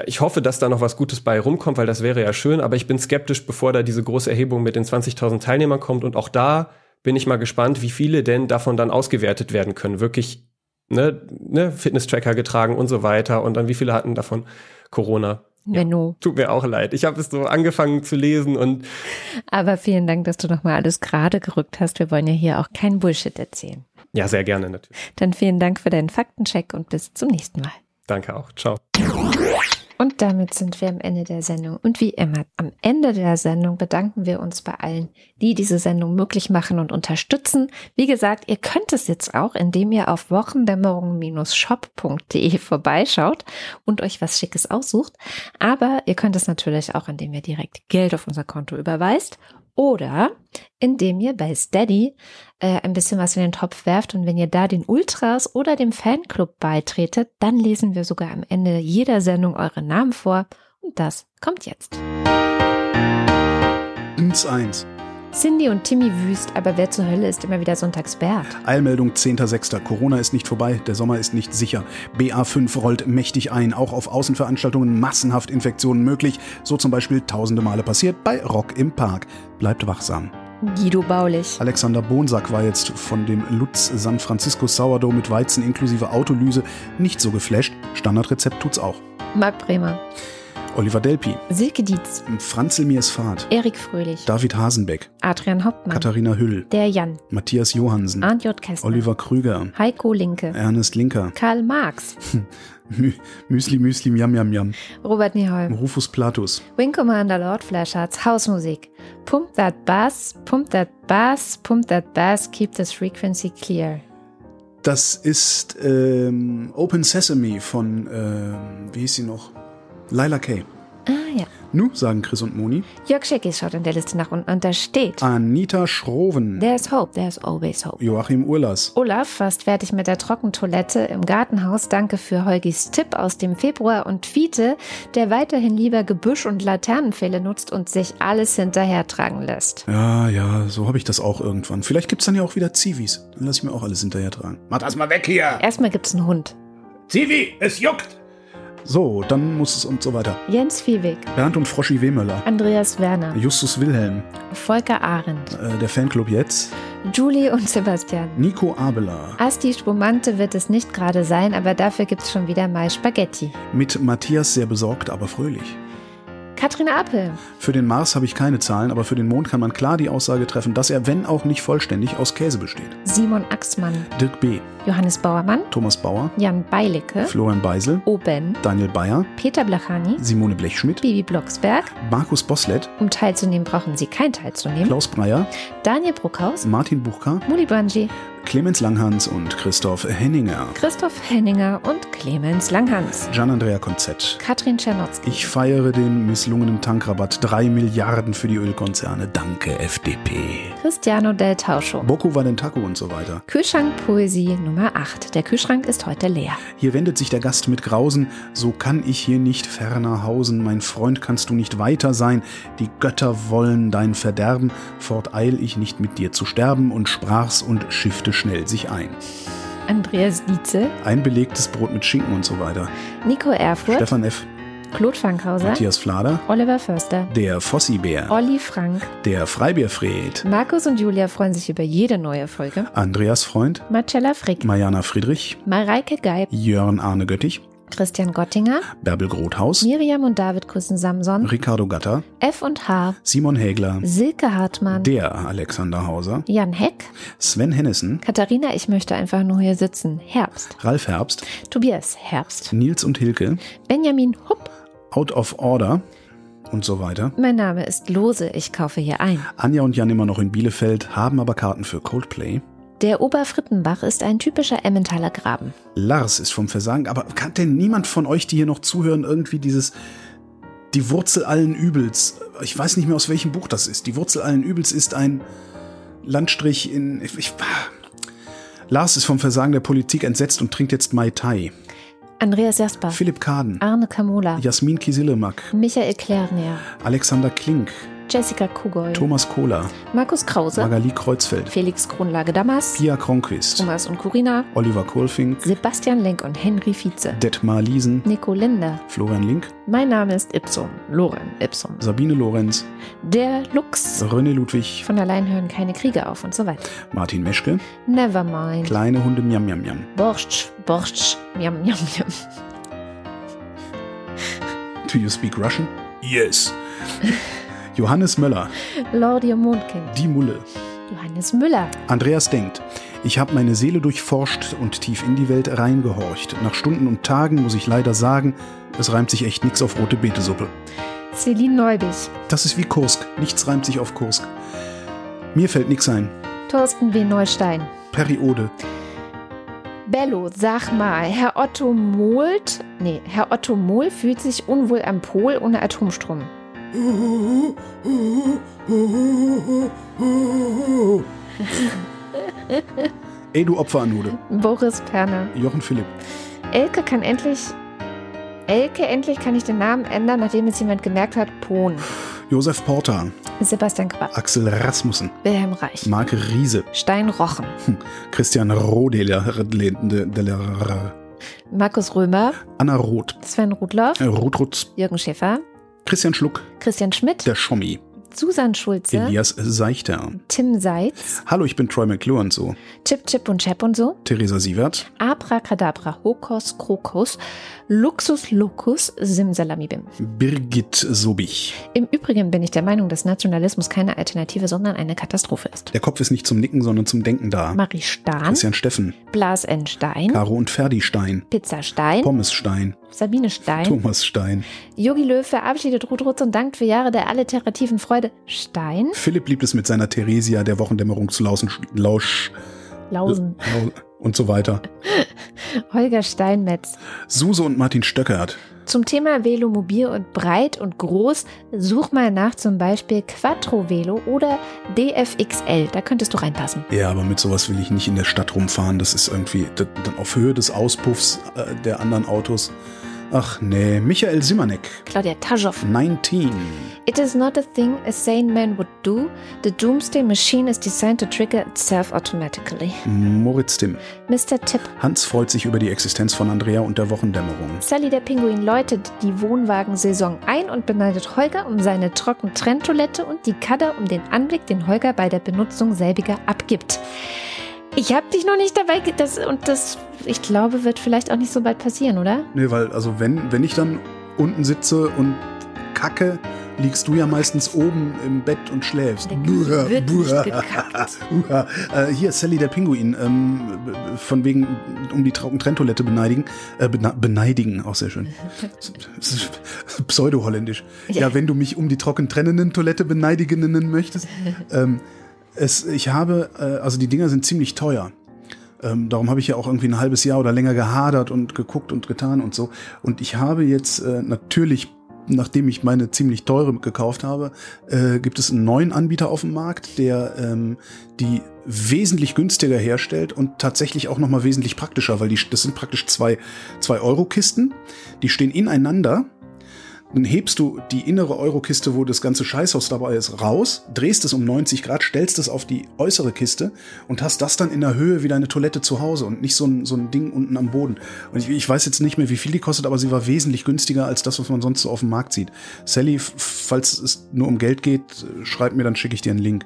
Ich hoffe, dass da noch was Gutes bei rumkommt, weil das wäre ja schön, aber ich bin skeptisch, bevor da diese große Erhebung mit den 20.000 Teilnehmern kommt und auch da bin ich mal gespannt, wie viele denn davon dann ausgewertet werden können. Wirklich ne, ne, Fitness-Tracker getragen und so weiter und dann wie viele hatten davon Corona. Benno. Ja, tut mir auch leid. Ich habe es so angefangen zu lesen und. Aber vielen Dank, dass du nochmal alles gerade gerückt hast. Wir wollen ja hier auch kein Bullshit erzählen. Ja, sehr gerne natürlich. Dann vielen Dank für deinen Faktencheck und bis zum nächsten Mal. Danke auch. Ciao. Und damit sind wir am Ende der Sendung. Und wie immer, am Ende der Sendung bedanken wir uns bei allen, die diese Sendung möglich machen und unterstützen. Wie gesagt, ihr könnt es jetzt auch, indem ihr auf wochendämmerung-shop.de vorbeischaut und euch was Schickes aussucht. Aber ihr könnt es natürlich auch, indem ihr direkt Geld auf unser Konto überweist oder indem ihr bei Steady äh, ein bisschen was in den Topf werft und wenn ihr da den Ultras oder dem Fanclub beitretet, dann lesen wir sogar am Ende jeder Sendung eure Namen vor und das kommt jetzt. Ins eins. Cindy und Timmy wüst, aber wer zur Hölle ist immer wieder Sonntagsbert? Eilmeldung 10.06. Corona ist nicht vorbei, der Sommer ist nicht sicher. BA5 rollt mächtig ein, auch auf Außenveranstaltungen massenhaft Infektionen möglich. So zum Beispiel tausende Male passiert bei Rock im Park. Bleibt wachsam. Guido Baulich. Alexander Bonsack war jetzt von dem Lutz San Francisco Sourdough mit Weizen inklusive Autolyse nicht so geflasht. Standardrezept tut's auch. Marc Bremer. Oliver Delpi, Silke Dietz. Franzel Mirsfahrt, Erik Fröhlich. David Hasenbeck, Adrian Hauptmann. Katharina Hüll, Der Jan. Matthias Johansen, Arndt J. Kästner. Oliver Krüger, Heiko Linke. Ernest Linker, Karl Marx. Mü Müsli Müsli Miam Miam Miam, Robert Nieholm. Rufus Platus, Wing Commander Lord Flashhearts. Hausmusik. Pump that bass, pump that bass, pump that bass, keep this frequency clear. Das ist ähm, Open Sesame von, ähm, wie hieß sie noch? Laila Kay. Ah ja. Nu, sagen Chris und Moni. Jörg Scheckis schaut in der Liste nach unten und da steht Anita Schroven. There's hope, there's always hope. Joachim Urlas. Olaf, fast fertig mit der Trockentoilette im Gartenhaus. Danke für Holgis Tipp aus dem Februar. Und Fiete, der weiterhin lieber Gebüsch und Laternenpfähle nutzt und sich alles hinterhertragen lässt. Ja, ja, so habe ich das auch irgendwann. Vielleicht gibt's dann ja auch wieder Zivis. Dann lass ich mir auch alles hinterher tragen. Mach das mal weg hier! Erstmal gibt's einen Hund. Zivi, es juckt! So, dann muss es und so weiter. Jens Viehweg, Bernd und Froschi Wehmöller. Andreas Werner, Justus Wilhelm. Volker Arendt, Äh, der Fanclub jetzt. Julie und Sebastian. Nico Abela. Asti Spumante wird es nicht gerade sein, aber dafür gibt's schon wieder mal Spaghetti. Mit Matthias sehr besorgt, aber fröhlich. Katrin Apel, Für den Mars habe ich keine Zahlen, aber für den Mond kann man klar die Aussage treffen, dass er, wenn auch nicht vollständig, aus Käse besteht. Simon Axmann, Dirk B., Johannes Bauermann, Thomas Bauer, Jan Beilicke, Florian Beisel, Oben, Daniel Bayer, Peter Blachani, Simone Blechschmidt, Bibi Blocksberg. Markus Boslett, Um teilzunehmen, brauchen Sie kein teilzunehmen. Klaus Breyer, Daniel Bruckhaus, Martin Buchka, Muli Brangi, Clemens Langhans und Christoph Henninger. Christoph Henninger und Clemens Langhans. Gian-Andrea Konzett. Katrin Czernotzki. Ich feiere den misslungenen Tankrabatt. Drei Milliarden für die Ölkonzerne. Danke, FDP. Cristiano del Tauscho. Boko Valentaco und so weiter. Kühlschrank Poesie Nummer 8. Der Kühlschrank ist heute leer. Hier wendet sich der Gast mit Grausen. So kann ich hier nicht ferner hausen. Mein Freund kannst du nicht weiter sein. Die Götter wollen dein Verderben. Fort eil ich nicht mit dir zu sterben. Und sprach's und schiffte schnell sich ein. Andreas Dietze, Ein belegtes Brot mit Schinken und so weiter. Nico Erfurt, Stefan F., Claude Fankhauser, Matthias Flader, Oliver Förster, der Fossibär, Olli Frank. der Freibierfred, Markus und Julia freuen sich über jede neue Folge. Andreas Freund, Marcella Frick, Mariana Friedrich, Mareike Geib, Jörn Arne Göttich, Christian Gottinger, Bärbel Grothaus, Miriam und David küssen Samson, Ricardo Gatter, F und H, Simon Hägler, Silke Hartmann, der Alexander Hauser, Jan Heck, Sven Hennissen, Katharina, ich möchte einfach nur hier sitzen. Herbst. Ralf Herbst, Tobias Herbst. Nils und Hilke, Benjamin Hupp. Out of Order und so weiter. Mein Name ist Lose. Ich kaufe hier ein. Anja und Jan immer noch in Bielefeld, haben aber Karten für Coldplay. Der Oberfrittenbach ist ein typischer Emmentaler Graben. Lars ist vom Versagen, aber kann denn niemand von euch, die hier noch zuhören, irgendwie dieses die Wurzel allen Übels, ich weiß nicht mehr aus welchem Buch das ist. Die Wurzel allen Übels ist ein Landstrich in ich, ich, Lars ist vom Versagen der Politik entsetzt und trinkt jetzt Mai Tai. Andreas Jasper. Philipp Kaden, Arne Kamola. Jasmin Kisillemak, Michael Klerner. Alexander Klink, Jessica Kugoy. Thomas Kohler, Markus Krause. Magali Kreuzfeld, Felix Kronlage Damas. Pia Kronquist, Thomas und Corina. Oliver Kohlfink, Sebastian Lenk und Henry Vize. Detmar Liesen, Nico Linder. Florian Link, Mein Name ist Ipsum. Loren Ipsum. Sabine Lorenz, Der Lux. René Ludwig, Von allein hören keine Kriege auf und so weiter. Martin Meschke, Nevermind. kleine Hunde Miam Miam Miam. Borscht, Borscht, miam, miam, miam. Do you speak Russian? Yes. Johannes Möller, Lordia Mondkind. die Mulle. Johannes Müller. Andreas denkt, ich habe meine Seele durchforscht und tief in die Welt reingehorcht. Nach Stunden und Tagen muss ich leider sagen, es reimt sich echt nix auf rote Betesuppe. Celine Neubich. Das ist wie Kursk, nichts reimt sich auf Kursk. Mir fällt nix ein. Thorsten W. Neustein. Periode. Bello, sag mal, Herr Otto Molt, nee, Herr Otto Mohl fühlt sich unwohl am Pol ohne Atomstrom. Ey, du Opferanhude. Boris Perner. Jochen Philipp. Elke kann endlich, Elke, endlich kann ich den Namen ändern, nachdem es jemand gemerkt hat, Pohn. Josef Porter. Sebastian Quapp, Axel Rasmussen, Wilhelm Reich, Marc Riese, Stein Rochen, Christian Rodeler, Markus Römer, Anna Roth, Sven Rudloff, Ruth Rutz, Jürgen Schäfer, Christian Schluck, Christian Schmidt, der Schommi, Susan Schulze, Elias Seichter. Tim Seitz, Hallo, ich bin Troy McClure und so. Chip Chip und Chap und so, Theresa Sievert, Abracadabra, Hokos, Krokos, Luxus Locus, Simsalamibim. Birgit Sobich. Im Übrigen bin ich der Meinung, dass Nationalismus keine Alternative, sondern eine Katastrophe ist. Der Kopf ist nicht zum Nicken, sondern zum Denken da. Marie Stahn, Christian Steffen, Blas N. Stein, Caro und Ferdi Stein, Pizza Stein, Pommes Stein, Sabine Stein, Thomas Stein, Yogi Löw verabschiedet Ruth Rutz und dankt für Jahre der alliterativen Freude Stein, Philipp liebt es mit seiner Theresia der Wochendämmerung zu lauschen, lausch, Lausen, lau- und so weiter. Holger Steinmetz. Suse und Martin Stöckert. Zum Thema Velomobil und breit und groß, such mal nach zum Beispiel Quattro Velo oder DFXL. Da könntest du reinpassen. Ja, aber mit sowas will ich nicht in der Stadt rumfahren. Das ist irgendwie dann auf Höhe des Auspuffs äh, der anderen Autos. Ach nee, Michael Simanek, Claudia Taschow. 19. It is not a thing a sane man would do. The doomsday machine is designed to trigger itself automatically. Moritz Timm. Mr. Tipp. Hans freut sich über die Existenz von Andrea und der Wochendämmerung. Sally der Pinguin läutet die Wohnwagensaison ein und beneidet Holger um seine Trockentrenntoilette und die Kadder um den Anblick, den Holger bei der Benutzung selbiger abgibt. Ich hab dich noch nicht dabei, das, und das, ich glaube, wird vielleicht auch nicht so bald passieren, oder? Nee, weil, also wenn, wenn ich dann unten sitze und kacke, liegst du ja meistens oben im Bett und schläfst. Buah. gekackt. Buah. Äh, hier, Sally der Pinguin, ähm, von wegen um die Trockentrenntoilette beneidigen. Äh, beneidigen, auch sehr schön. Pseudo-holländisch. Ja. Ja. wenn du mich um die trockentrennenden Toilette beneidigen möchtest. ähm, es, ich habe, äh, also die Dinger sind ziemlich teuer. Ähm, darum habe ich ja auch irgendwie ein halbes Jahr oder länger gehadert und geguckt und getan und so. Und ich habe jetzt äh, natürlich, nachdem ich meine ziemlich teure gekauft habe, äh, gibt es einen neuen Anbieter auf dem Markt, der ähm, die wesentlich günstiger herstellt und tatsächlich auch nochmal wesentlich praktischer, weil die, das sind praktisch zwei, zwei Euro-Kisten, die stehen ineinander. Dann hebst du die innere Eurokiste, wo das ganze Scheißhaus dabei ist, raus, drehst es um 90 Grad, stellst es auf die äußere Kiste und hast das dann in der Höhe wie deine Toilette zu Hause und nicht so ein, so ein Ding unten am Boden. Und ich, ich weiß jetzt nicht mehr, wie viel die kostet, aber sie war wesentlich günstiger als das, was man sonst so auf dem Markt sieht. Sally, falls es nur um Geld geht, schreib mir, dann schicke ich dir einen Link.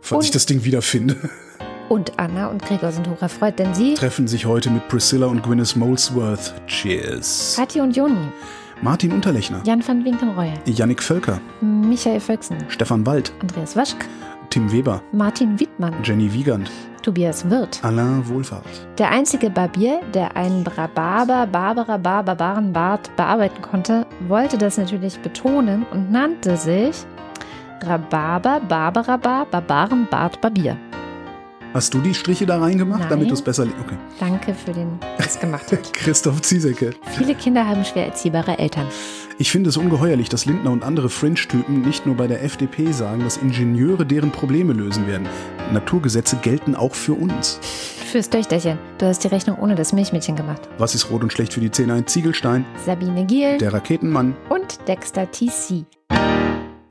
Falls Und- ich das Ding wiederfinde. Und Anna und Gregor sind hoch erfreut, denn sie, Treffen sich heute mit Priscilla und Gwyneth Molesworth. Cheers. Kathi und Joni, Martin Unterlechner. Jan van Winkenreue, Yannick Völker. Michael Völksen, Stefan Wald. Andreas Waschk, Tim Weber. Martin Wittmann, Jenny Wiegand. Tobias Wirth. Alain Wohlfahrt. Der einzige Barbier, der einen Brababer, Barbara, Barbaren Bart bearbeiten konnte, wollte das natürlich betonen und nannte sich Rhabarber, Barbara, Bar, Barbaren Bart Barbier. Hast du die Striche da reingemacht, Nein. damit du es besser... li- Okay. Danke für den, das gemacht hat. Christoph Ziesecke. Viele Kinder haben schwer erziehbare Eltern. Ich finde es ungeheuerlich, dass Lindner und andere Fringe-Typen nicht nur bei der FDP sagen, dass Ingenieure deren Probleme lösen werden. Naturgesetze gelten auch für uns. Fürs Töchterchen, du hast die Rechnung ohne das Milchmädchen gemacht. Was ist rot und schlecht für die Zähne? Ein Ziegelstein, Sabine Giel der Raketenmann. und Dexter TC.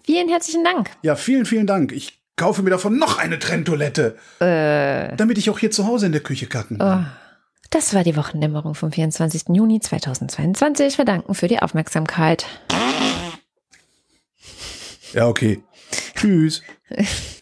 Vielen herzlichen Dank. Ja, vielen, vielen Dank. Ich kaufe mir davon noch eine Trenntoilette. Damit ich auch hier zu Hause in der Küche kacken kann. Oh. Das war die Wochendämmerung vom 24. Juni 2022. Wir danken für die Aufmerksamkeit. Ja, okay. Tschüss.